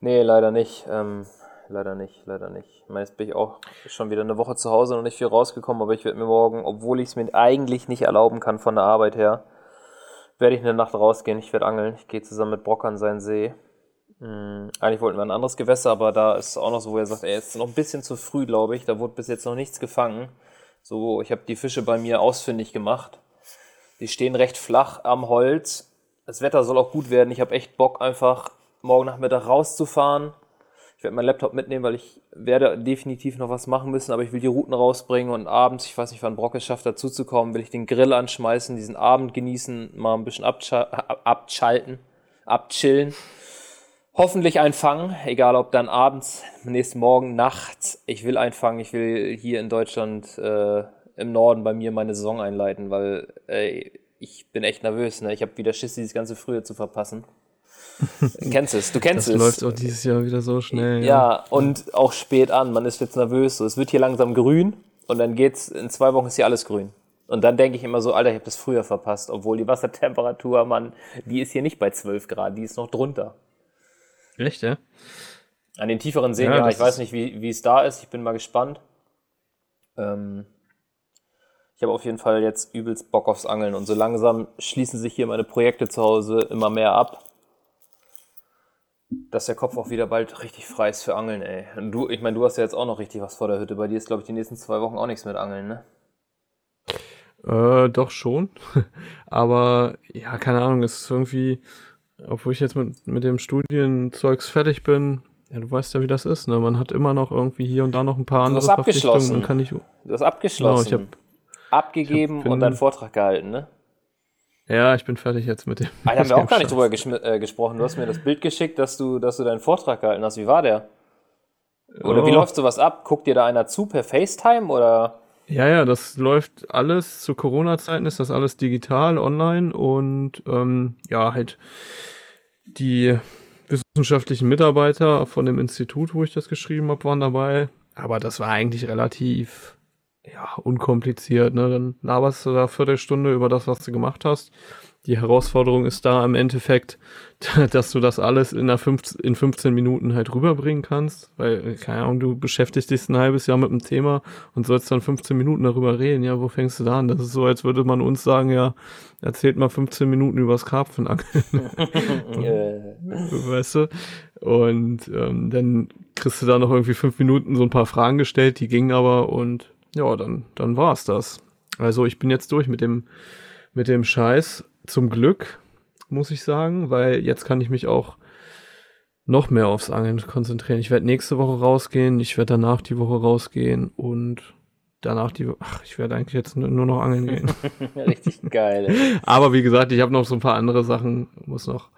Nee, leider nicht. Ähm, leider nicht, leider nicht. Ich meine, jetzt bin ich auch schon wieder eine Woche zu Hause noch nicht viel rausgekommen, aber ich werde mir morgen, obwohl ich es mir eigentlich nicht erlauben kann von der Arbeit her, werde ich eine Nacht rausgehen. Ich werde angeln. Ich gehe zusammen mit Brock an seinen See. Hm, eigentlich wollten wir ein anderes Gewässer, aber da ist auch noch so, wo er sagt, ey, jetzt ist noch ein bisschen zu früh, glaube ich. Da wurde bis jetzt noch nichts gefangen. So, ich habe die Fische bei mir ausfindig gemacht. Die stehen recht flach am Holz. Das Wetter soll auch gut werden. Ich habe echt Bock, einfach morgen Nachmittag rauszufahren. Ich werde meinen Laptop mitnehmen, weil ich werde definitiv noch was machen müssen, aber ich will die Routen rausbringen und abends, ich weiß nicht, wann Brock es schafft, dazuzukommen, will ich den Grill anschmeißen, diesen Abend genießen, mal ein bisschen abscha- ab- abschalten, abchillen. Hoffentlich einen Fang, egal ob dann abends, nächsten Morgen, nachts. Ich will einen Fang, ich will hier in Deutschland äh, im Norden bei mir meine Saison einleiten, weil ey, ich bin echt nervös. Ne? Ich habe wieder Schiss, dieses ganze Frühjahr zu verpassen. *laughs* kennst es, du kennst Das es. läuft auch dieses Jahr wieder so schnell. Ja, und auch spät an. Man ist jetzt nervös. So, es wird hier langsam grün und dann geht's, in zwei Wochen ist hier alles grün. Und dann denke ich immer so, Alter, ich habe das früher verpasst, obwohl die Wassertemperatur, Mann, die ist hier nicht bei 12 Grad, die ist noch drunter. Echt, ja? An den tieferen Seen, Ja, ja, ich weiß nicht, wie, wie es da ist. Ich bin mal gespannt. Ähm, ich habe auf jeden Fall jetzt übelst Bock aufs Angeln und so langsam schließen sich hier meine Projekte zu Hause immer mehr ab. Dass der Kopf auch wieder bald richtig frei ist für Angeln, ey. Und du, ich meine, du hast ja jetzt auch noch richtig was vor der Hütte. Bei dir ist, glaube ich, die nächsten zwei Wochen auch nichts mit Angeln, ne? Äh, doch schon. *laughs* Aber ja, keine Ahnung, es ist irgendwie, obwohl ich jetzt mit, mit dem Studienzeugs fertig bin, ja, du weißt ja, wie das ist, ne? Man hat immer noch irgendwie hier und da noch ein paar andere abgeschlossen. Verpflichtungen und kann nicht. Du hast abgeschlossen, Genau, ich abgegeben ich hab- und deinen Vortrag gehalten, ne? Ja, ich bin fertig jetzt mit dem. Ah, da haben wir auch gar nicht *laughs* drüber äh, gesprochen. Du hast mir das Bild geschickt, dass du, dass du deinen Vortrag gehalten hast. Wie war der? Oder wie Oh. läuft sowas ab? Guckt dir da einer zu per FaceTime oder? Ja, ja, das läuft alles zu Corona-Zeiten, ist das alles digital, online und ähm, ja, halt die wissenschaftlichen Mitarbeiter von dem Institut, wo ich das geschrieben habe, waren dabei. Aber das war eigentlich relativ ja, unkompliziert. Ne? Dann laberst du da Viertelstunde über das, was du gemacht hast. Die Herausforderung ist da im Endeffekt, *laughs* dass du das alles in, einer 15, in 15 Minuten halt rüberbringen kannst. Weil, keine Ahnung, du beschäftigst dich ein halbes Jahr mit einem Thema und sollst dann 15 Minuten darüber reden. Ja, wo fängst du da an? Das ist so, als würde man uns sagen, ja, erzählt mal 15 Minuten übers Karpfenangeln. *laughs* *laughs* Äh, weißt du? Und ähm, dann kriegst du da noch irgendwie fünf Minuten so ein paar Fragen gestellt, die gingen aber und ja, dann, dann war's das. Also ich bin jetzt durch mit dem, mit dem Scheiß. Zum Glück, muss ich sagen, weil jetzt kann ich mich auch noch mehr aufs Angeln konzentrieren. Ich werde nächste Woche rausgehen, ich werde danach die Woche rausgehen und danach die Woche, ach, ich werde eigentlich jetzt nur noch angeln gehen. *laughs* *laughs* richtig geil. Ey. Aber wie gesagt, ich habe noch so ein paar andere Sachen, muss noch,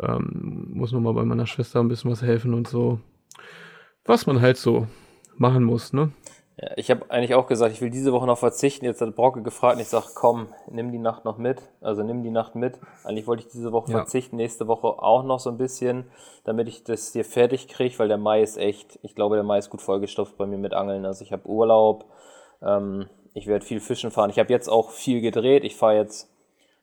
ähm, muss noch mal bei meiner Schwester ein bisschen was helfen und so. Was man halt so machen muss, ne? Ja, ich habe eigentlich auch gesagt, ich will diese Woche noch verzichten. Jetzt hat Brocke gefragt und ich sage, komm, nimm die Nacht noch mit. Also nimm die Nacht mit. Eigentlich wollte ich diese Woche ja. verzichten, nächste Woche auch noch so ein bisschen, damit ich das hier fertig kriege, weil der Mai ist echt, ich glaube, der Mai ist gut vollgestopft bei mir mit Angeln. Also ich habe Urlaub, ähm, ich werde viel fischen fahren. Ich habe jetzt auch viel gedreht. Ich fahre jetzt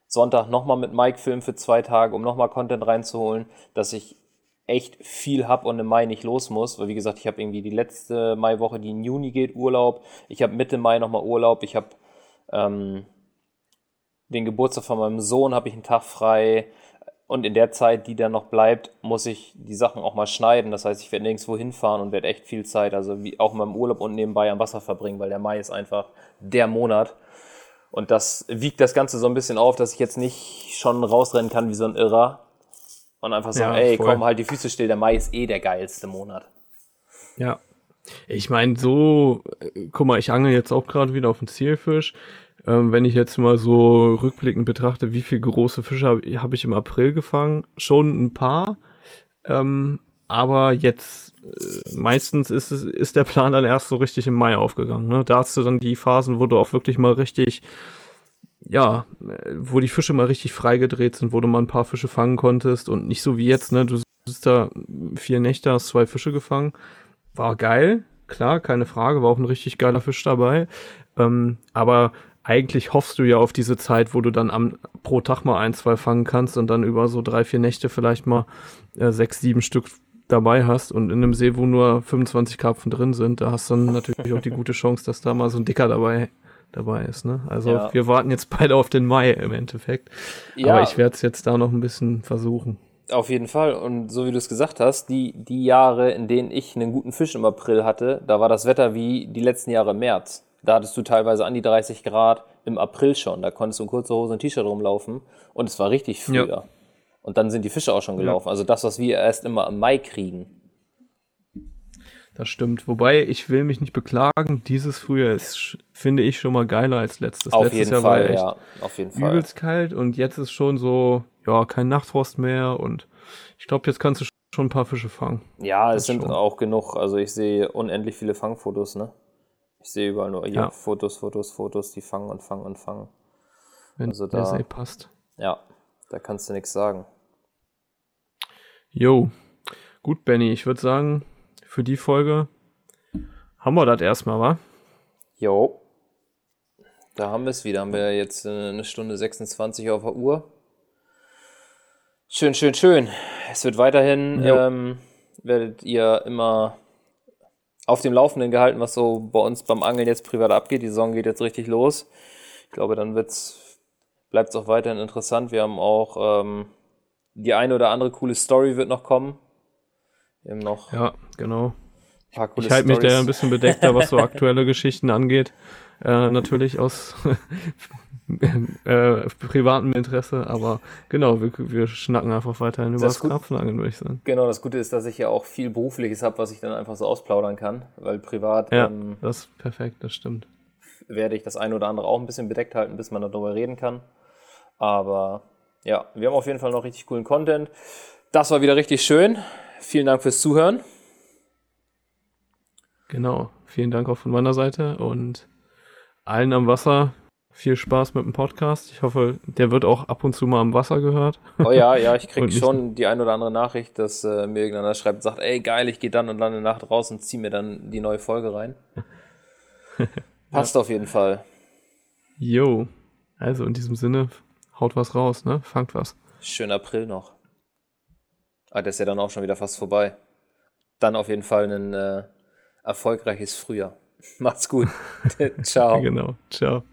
Sonntag nochmal mit Mike filmen für zwei Tage, um nochmal Content reinzuholen, dass ich echt viel habe und im Mai nicht los muss, weil wie gesagt, ich habe irgendwie die letzte Maiwoche, die in Juni geht, Urlaub. Ich habe Mitte Mai nochmal Urlaub. Ich habe ähm, den Geburtstag von meinem Sohn, habe ich einen Tag frei. Und in der Zeit, die dann noch bleibt, muss ich die Sachen auch mal schneiden. Das heißt, ich werde nirgendwo hinfahren und werde echt viel Zeit, also wie auch in meinem Urlaub und nebenbei am Wasser verbringen, weil der Mai ist einfach der Monat. Und das wiegt das Ganze so ein bisschen auf, dass ich jetzt nicht schon rausrennen kann wie so ein Irrer, und einfach sagen, ja, ey, voll. komm, halt die Füße still, der Mai ist eh der geilste Monat. Ja. Ich meine, so, äh, guck mal, ich angel jetzt auch gerade wieder auf den Zielfisch. Ähm, wenn ich jetzt mal so rückblickend betrachte, wie viele große Fische habe hab ich im April gefangen? Schon ein paar. Ähm, aber jetzt äh, meistens ist, es, ist der Plan dann erst so richtig im Mai aufgegangen. Ne? Da hast du dann die Phasen, wo du auch wirklich mal richtig ja, wo die Fische mal richtig freigedreht sind, wo du mal ein paar Fische fangen konntest und nicht so wie jetzt, ne, du bist da vier Nächte, hast zwei Fische gefangen. War geil, klar, keine Frage, war auch ein richtig geiler Fisch dabei. Ähm, aber eigentlich hoffst du ja auf diese Zeit, wo du dann am, pro Tag mal ein, zwei fangen kannst und dann über so drei, vier Nächte vielleicht mal äh, sechs, sieben Stück dabei hast und in einem See, wo nur 25 Karpfen drin sind, da hast du dann natürlich auch die gute Chance, dass da mal so ein Dicker dabei dabei ist. Ne? Also ja. wir warten jetzt *laughs* beide auf den Mai im Endeffekt. Ja. Aber ich werde es jetzt da noch ein bisschen versuchen. Auf jeden Fall. Und so wie du es gesagt hast, die, die Jahre, in denen ich einen guten Fisch im April hatte, da war das Wetter wie die letzten Jahre im März. Da hattest du teilweise an die 30 Grad im April schon. Da konntest du in kurzer Hose und T-Shirt rumlaufen. Und es war richtig früher. Ja. Und dann sind die Fische auch schon gelaufen. Ja. Also das, was wir erst immer im Mai kriegen. Das stimmt. Wobei, ich will mich nicht beklagen. Dieses Frühjahr ist, finde ich, schon mal geiler als letztes. Auf letztes jeden Jahr Fall, war ja. Auf jeden Fall. Übelst kalt und jetzt ist schon so, ja, kein Nachtfrost mehr und ich glaube, jetzt kannst du schon ein paar Fische fangen. Ja, das es sind schon. auch genug. Also ich sehe unendlich viele Fangfotos, ne? Ich sehe überall nur ja. Fotos, Fotos, Fotos, die fangen und fangen und fangen. Wenn also da, der See passt. Ja, da kannst du nichts sagen. Jo. Gut, Benny, ich würde sagen, für die Folge haben wir das erstmal, wa? Jo. Da haben wir es wieder. Haben wir jetzt eine Stunde 26 auf der Uhr. Schön, schön, schön. Es wird weiterhin, ähm, werdet ihr immer auf dem Laufenden gehalten, was so bei uns beim Angeln jetzt privat abgeht. Die Saison geht jetzt richtig los. Ich glaube, dann wird's, bleibt es auch weiterhin interessant. Wir haben auch ähm, die eine oder andere coole Story wird noch kommen. Haben noch. Ja, genau. Ich halte mich da ja ein bisschen bedeckter, was so *laughs* aktuelle Geschichten angeht. Äh, natürlich aus *laughs* äh, privatem Interesse, aber genau, wir, wir schnacken einfach weiterhin über das, das Karpfenangeln, würde ich sagen. Genau, das Gute ist, dass ich ja auch viel Berufliches habe, was ich dann einfach so ausplaudern kann, weil privat. Ja, ähm, das ist perfekt, das stimmt. Werde ich das eine oder andere auch ein bisschen bedeckt halten, bis man darüber reden kann. Aber ja, wir haben auf jeden Fall noch richtig coolen Content. Das war wieder richtig schön. Vielen Dank fürs Zuhören. Genau. Vielen Dank auch von meiner Seite und allen am Wasser viel Spaß mit dem Podcast. Ich hoffe, der wird auch ab und zu mal am Wasser gehört. Oh ja, ja, ich *laughs* kriege schon die ein oder andere Nachricht, dass äh, mir irgendeiner schreibt, sagt, ey geil, ich gehe dann und dann eine Nacht raus und ziehe mir dann die neue Folge rein. *laughs* Passt ja. auf jeden Fall. Jo. Also in diesem Sinne, haut was raus, ne? Fangt was. Schön April noch. Ah, der ist ja dann auch schon wieder fast vorbei. Dann auf jeden Fall ein äh, erfolgreiches Frühjahr. *laughs* Macht's gut. *laughs* Ciao. genau. Ciao.